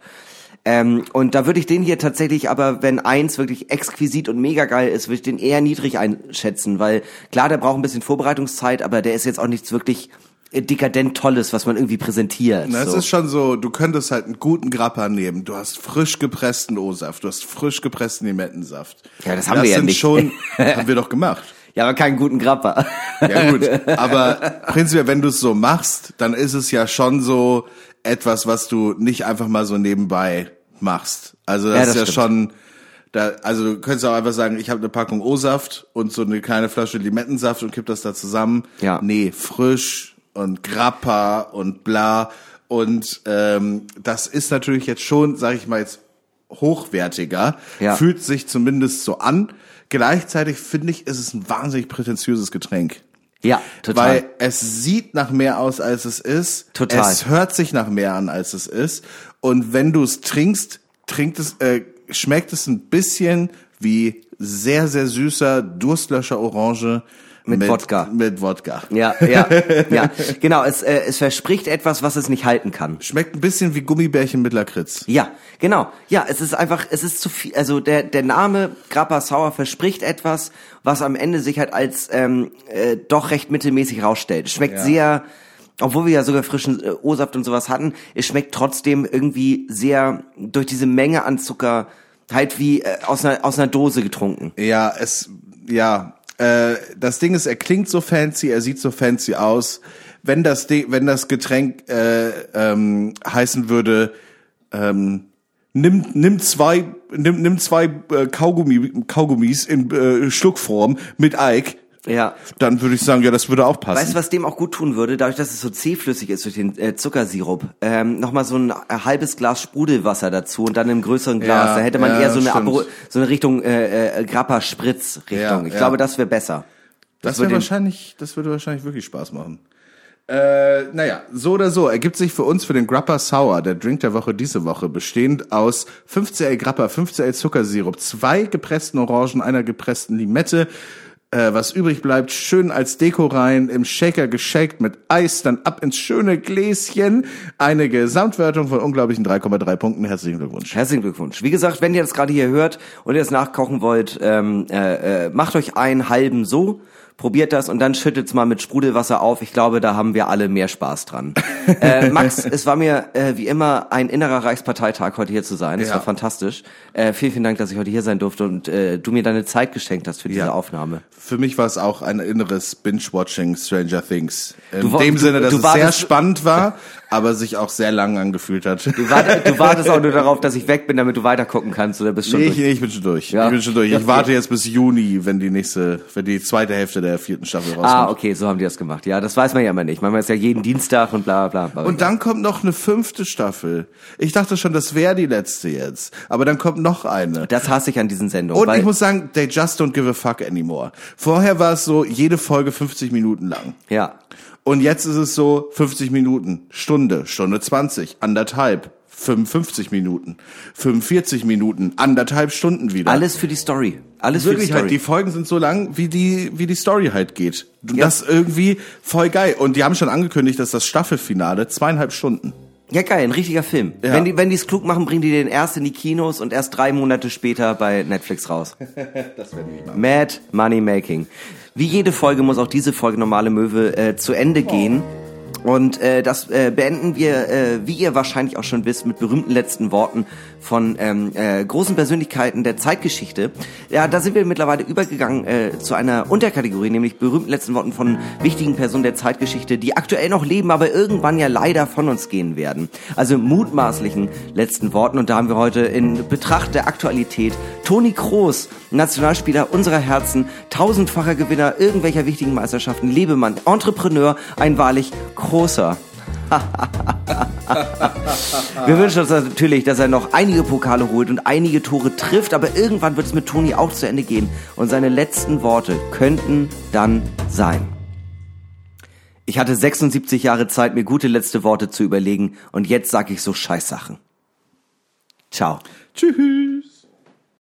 Ähm, und da würde ich den hier tatsächlich, aber wenn eins wirklich exquisit und mega geil ist, würde ich den eher niedrig einschätzen, weil klar, der braucht ein bisschen Vorbereitungszeit, aber der ist jetzt auch nichts wirklich dekadent Tolles, was man irgendwie präsentiert. Na, Es so. ist schon so, du könntest halt einen guten Grappa nehmen. Du hast frisch gepressten O-Saft, du hast frisch gepressten Limettensaft. Ja, das haben wir ja sind nicht. schon, haben wir doch gemacht. ja, aber keinen guten Grappa. Ja gut, aber prinzipiell, wenn du es so machst, dann ist es ja schon so etwas, was du nicht einfach mal so nebenbei machst. Also das, Ja, das ist ja stimmt. schon, da, also du könntest auch einfach sagen, ich habe eine Packung O-Saft und so eine kleine Flasche Limettensaft und kipp das da zusammen. Ja. Nee, frisch und Grappa und bla. Und ähm, das ist natürlich jetzt schon, sage ich mal jetzt, hochwertiger. Ja. Fühlt sich zumindest so an. Gleichzeitig finde ich, ist es ein wahnsinnig prätentiöses Getränk. Ja, total. Weil es sieht nach mehr aus, als es ist. Total. Es hört sich nach mehr an, als es ist. Und wenn du es trinkst, trinkt es, äh, schmeckt es ein bisschen wie sehr, sehr süßer Durstlöscher Orange Mit Wodka. Mit Wodka. ja, ja, ja. Genau, es, äh, es verspricht etwas, was es nicht halten kann. Schmeckt ein bisschen wie Gummibärchen mit Lakritz. Ja, genau. Ja, es ist einfach, es ist zu viel. Also der der Name Grappa Sauer verspricht etwas, was am Ende sich halt als ähm, äh, doch recht mittelmäßig rausstellt. Es schmeckt Ja. sehr, obwohl wir ja sogar frischen äh, O-Saft und sowas hatten, es schmeckt trotzdem irgendwie sehr durch diese Menge an Zucker halt wie äh, aus einer aus einer Dose getrunken. Ja, es, ja, äh, das Ding ist, er klingt so fancy, er sieht so fancy aus. Wenn das, Ding, wenn das Getränk äh, ähm, heißen würde, ähm, nimm, nimm zwei, nimm, nimm zwei äh, Kaugummi, Kaugummis in äh, Schluckform mit Ike, Ja. dann würde ich sagen, ja, das würde auch passen. Weißt du, was dem auch gut tun würde, dadurch, dass es so zähflüssig ist durch den äh, Zuckersirup? Ähm, Nochmal so ein äh, halbes Glas Sprudelwasser dazu und dann im größeren Glas. Ja, da hätte man ja, eher so eine. Abro so eine Richtung äh, äh, Grappa-Spritz-Richtung. Ja, ich ja. glaube, das wäre besser. Das würde wäre den- wahrscheinlich, das würde wahrscheinlich wirklich Spaß machen. Äh, naja, so oder so ergibt sich für uns für den Grappa Sour, der Drink der Woche diese Woche, bestehend aus 15L Grappa, 15L Zuckersirup, zwei gepressten Orangen, einer gepressten Limette, äh, was übrig bleibt, schön als Deko rein, im Shaker geshakt mit Eis, dann ab ins schöne Gläschen, eine Gesamtwertung von unglaublichen 3,3 Punkten. Herzlichen Glückwunsch. Herzlichen Glückwunsch. Wie gesagt, wenn ihr das gerade hier hört und ihr das nachkochen wollt, ähm, äh, äh, macht euch einen halben so, probiert das und dann schüttet's mal mit Sprudelwasser auf. Ich glaube, da haben wir alle mehr Spaß dran. äh, Max, es war mir äh, wie immer ein innerer Reichsparteitag, heute hier zu sein. Es Ja. war fantastisch. Äh, vielen, vielen Dank, dass ich heute hier sein durfte und äh, du mir deine Zeit geschenkt hast für diese Ja. Aufnahme. Für mich war es auch ein inneres Binge-Watching Stranger Things. In Du dem du- Sinne, dass du es sehr spannend war, aber sich auch sehr lang angefühlt hat. Du, wart, du wartest auch nur darauf, dass ich weg bin, damit du weiter gucken kannst oder bist schon Nee, durch? ich, ich bin schon durch. Ja. Ich bin schon durch. Ich warte jetzt bis Juni, wenn die nächste, wenn die zweite Hälfte der vierten Staffel rauskommt. Ah, okay, so haben die das gemacht. Ja, das weiß man ja immer nicht. Man weiß ja jeden Dienstag und bla bla bla. Und dann kommt noch eine fünfte Staffel. Ich dachte schon, das wäre die letzte jetzt. Aber dann kommt noch eine. das hasse ich an diesen Sendungen. Und ich muss sagen, they just don't give a fuck anymore. Vorher war es so, jede Folge 50 Minuten lang. ja, Und jetzt ist es so 50 Minuten, Stunde, Stunde 20, anderthalb, 55 Minuten, 45 Minuten, anderthalb Stunden wieder. alles für die Story. Alles für Wirklich die halt, Story. die Folgen sind so lang, wie die, wie die Story halt geht. Ja. Das irgendwie voll geil. Und die haben schon angekündigt, dass das Staffelfinale zweieinhalb Stunden. ja, geil, ein richtiger Film. Ja. Wenn die wenn die es klug machen, bringen die den erst in die Kinos und erst drei Monate später bei Netflix raus. Das werden die machen. Mad Money Making. Wie jede Folge muss auch diese Folge Normale Möwe äh, zu Ende gehen. Und äh, das äh, beenden wir, äh, wie ihr wahrscheinlich auch schon wisst, mit berühmten letzten Worten von ähm, äh, großen Persönlichkeiten der Zeitgeschichte. Ja, da sind wir mittlerweile übergegangen äh, zu einer Unterkategorie, nämlich berühmten letzten Worten von wichtigen Personen der Zeitgeschichte, die aktuell noch leben, aber irgendwann ja leider von uns gehen werden. Also mutmaßlichen letzten Worten. Und da haben wir heute in Betracht der Aktualität Toni Kroos, Nationalspieler unserer Herzen, tausendfacher Gewinner irgendwelcher wichtigen Meisterschaften, Lebemann, Entrepreneur, ein wahrlich großer. Wir wünschen uns natürlich, dass er noch einige Pokale holt und einige Tore trifft, aber irgendwann wird es mit Toni auch zu Ende gehen und seine letzten Worte könnten dann sein. Ich hatte 76 Jahre Zeit, mir gute letzte Worte zu überlegen und jetzt sag ich so Scheißsachen. Ciao. Tschüss.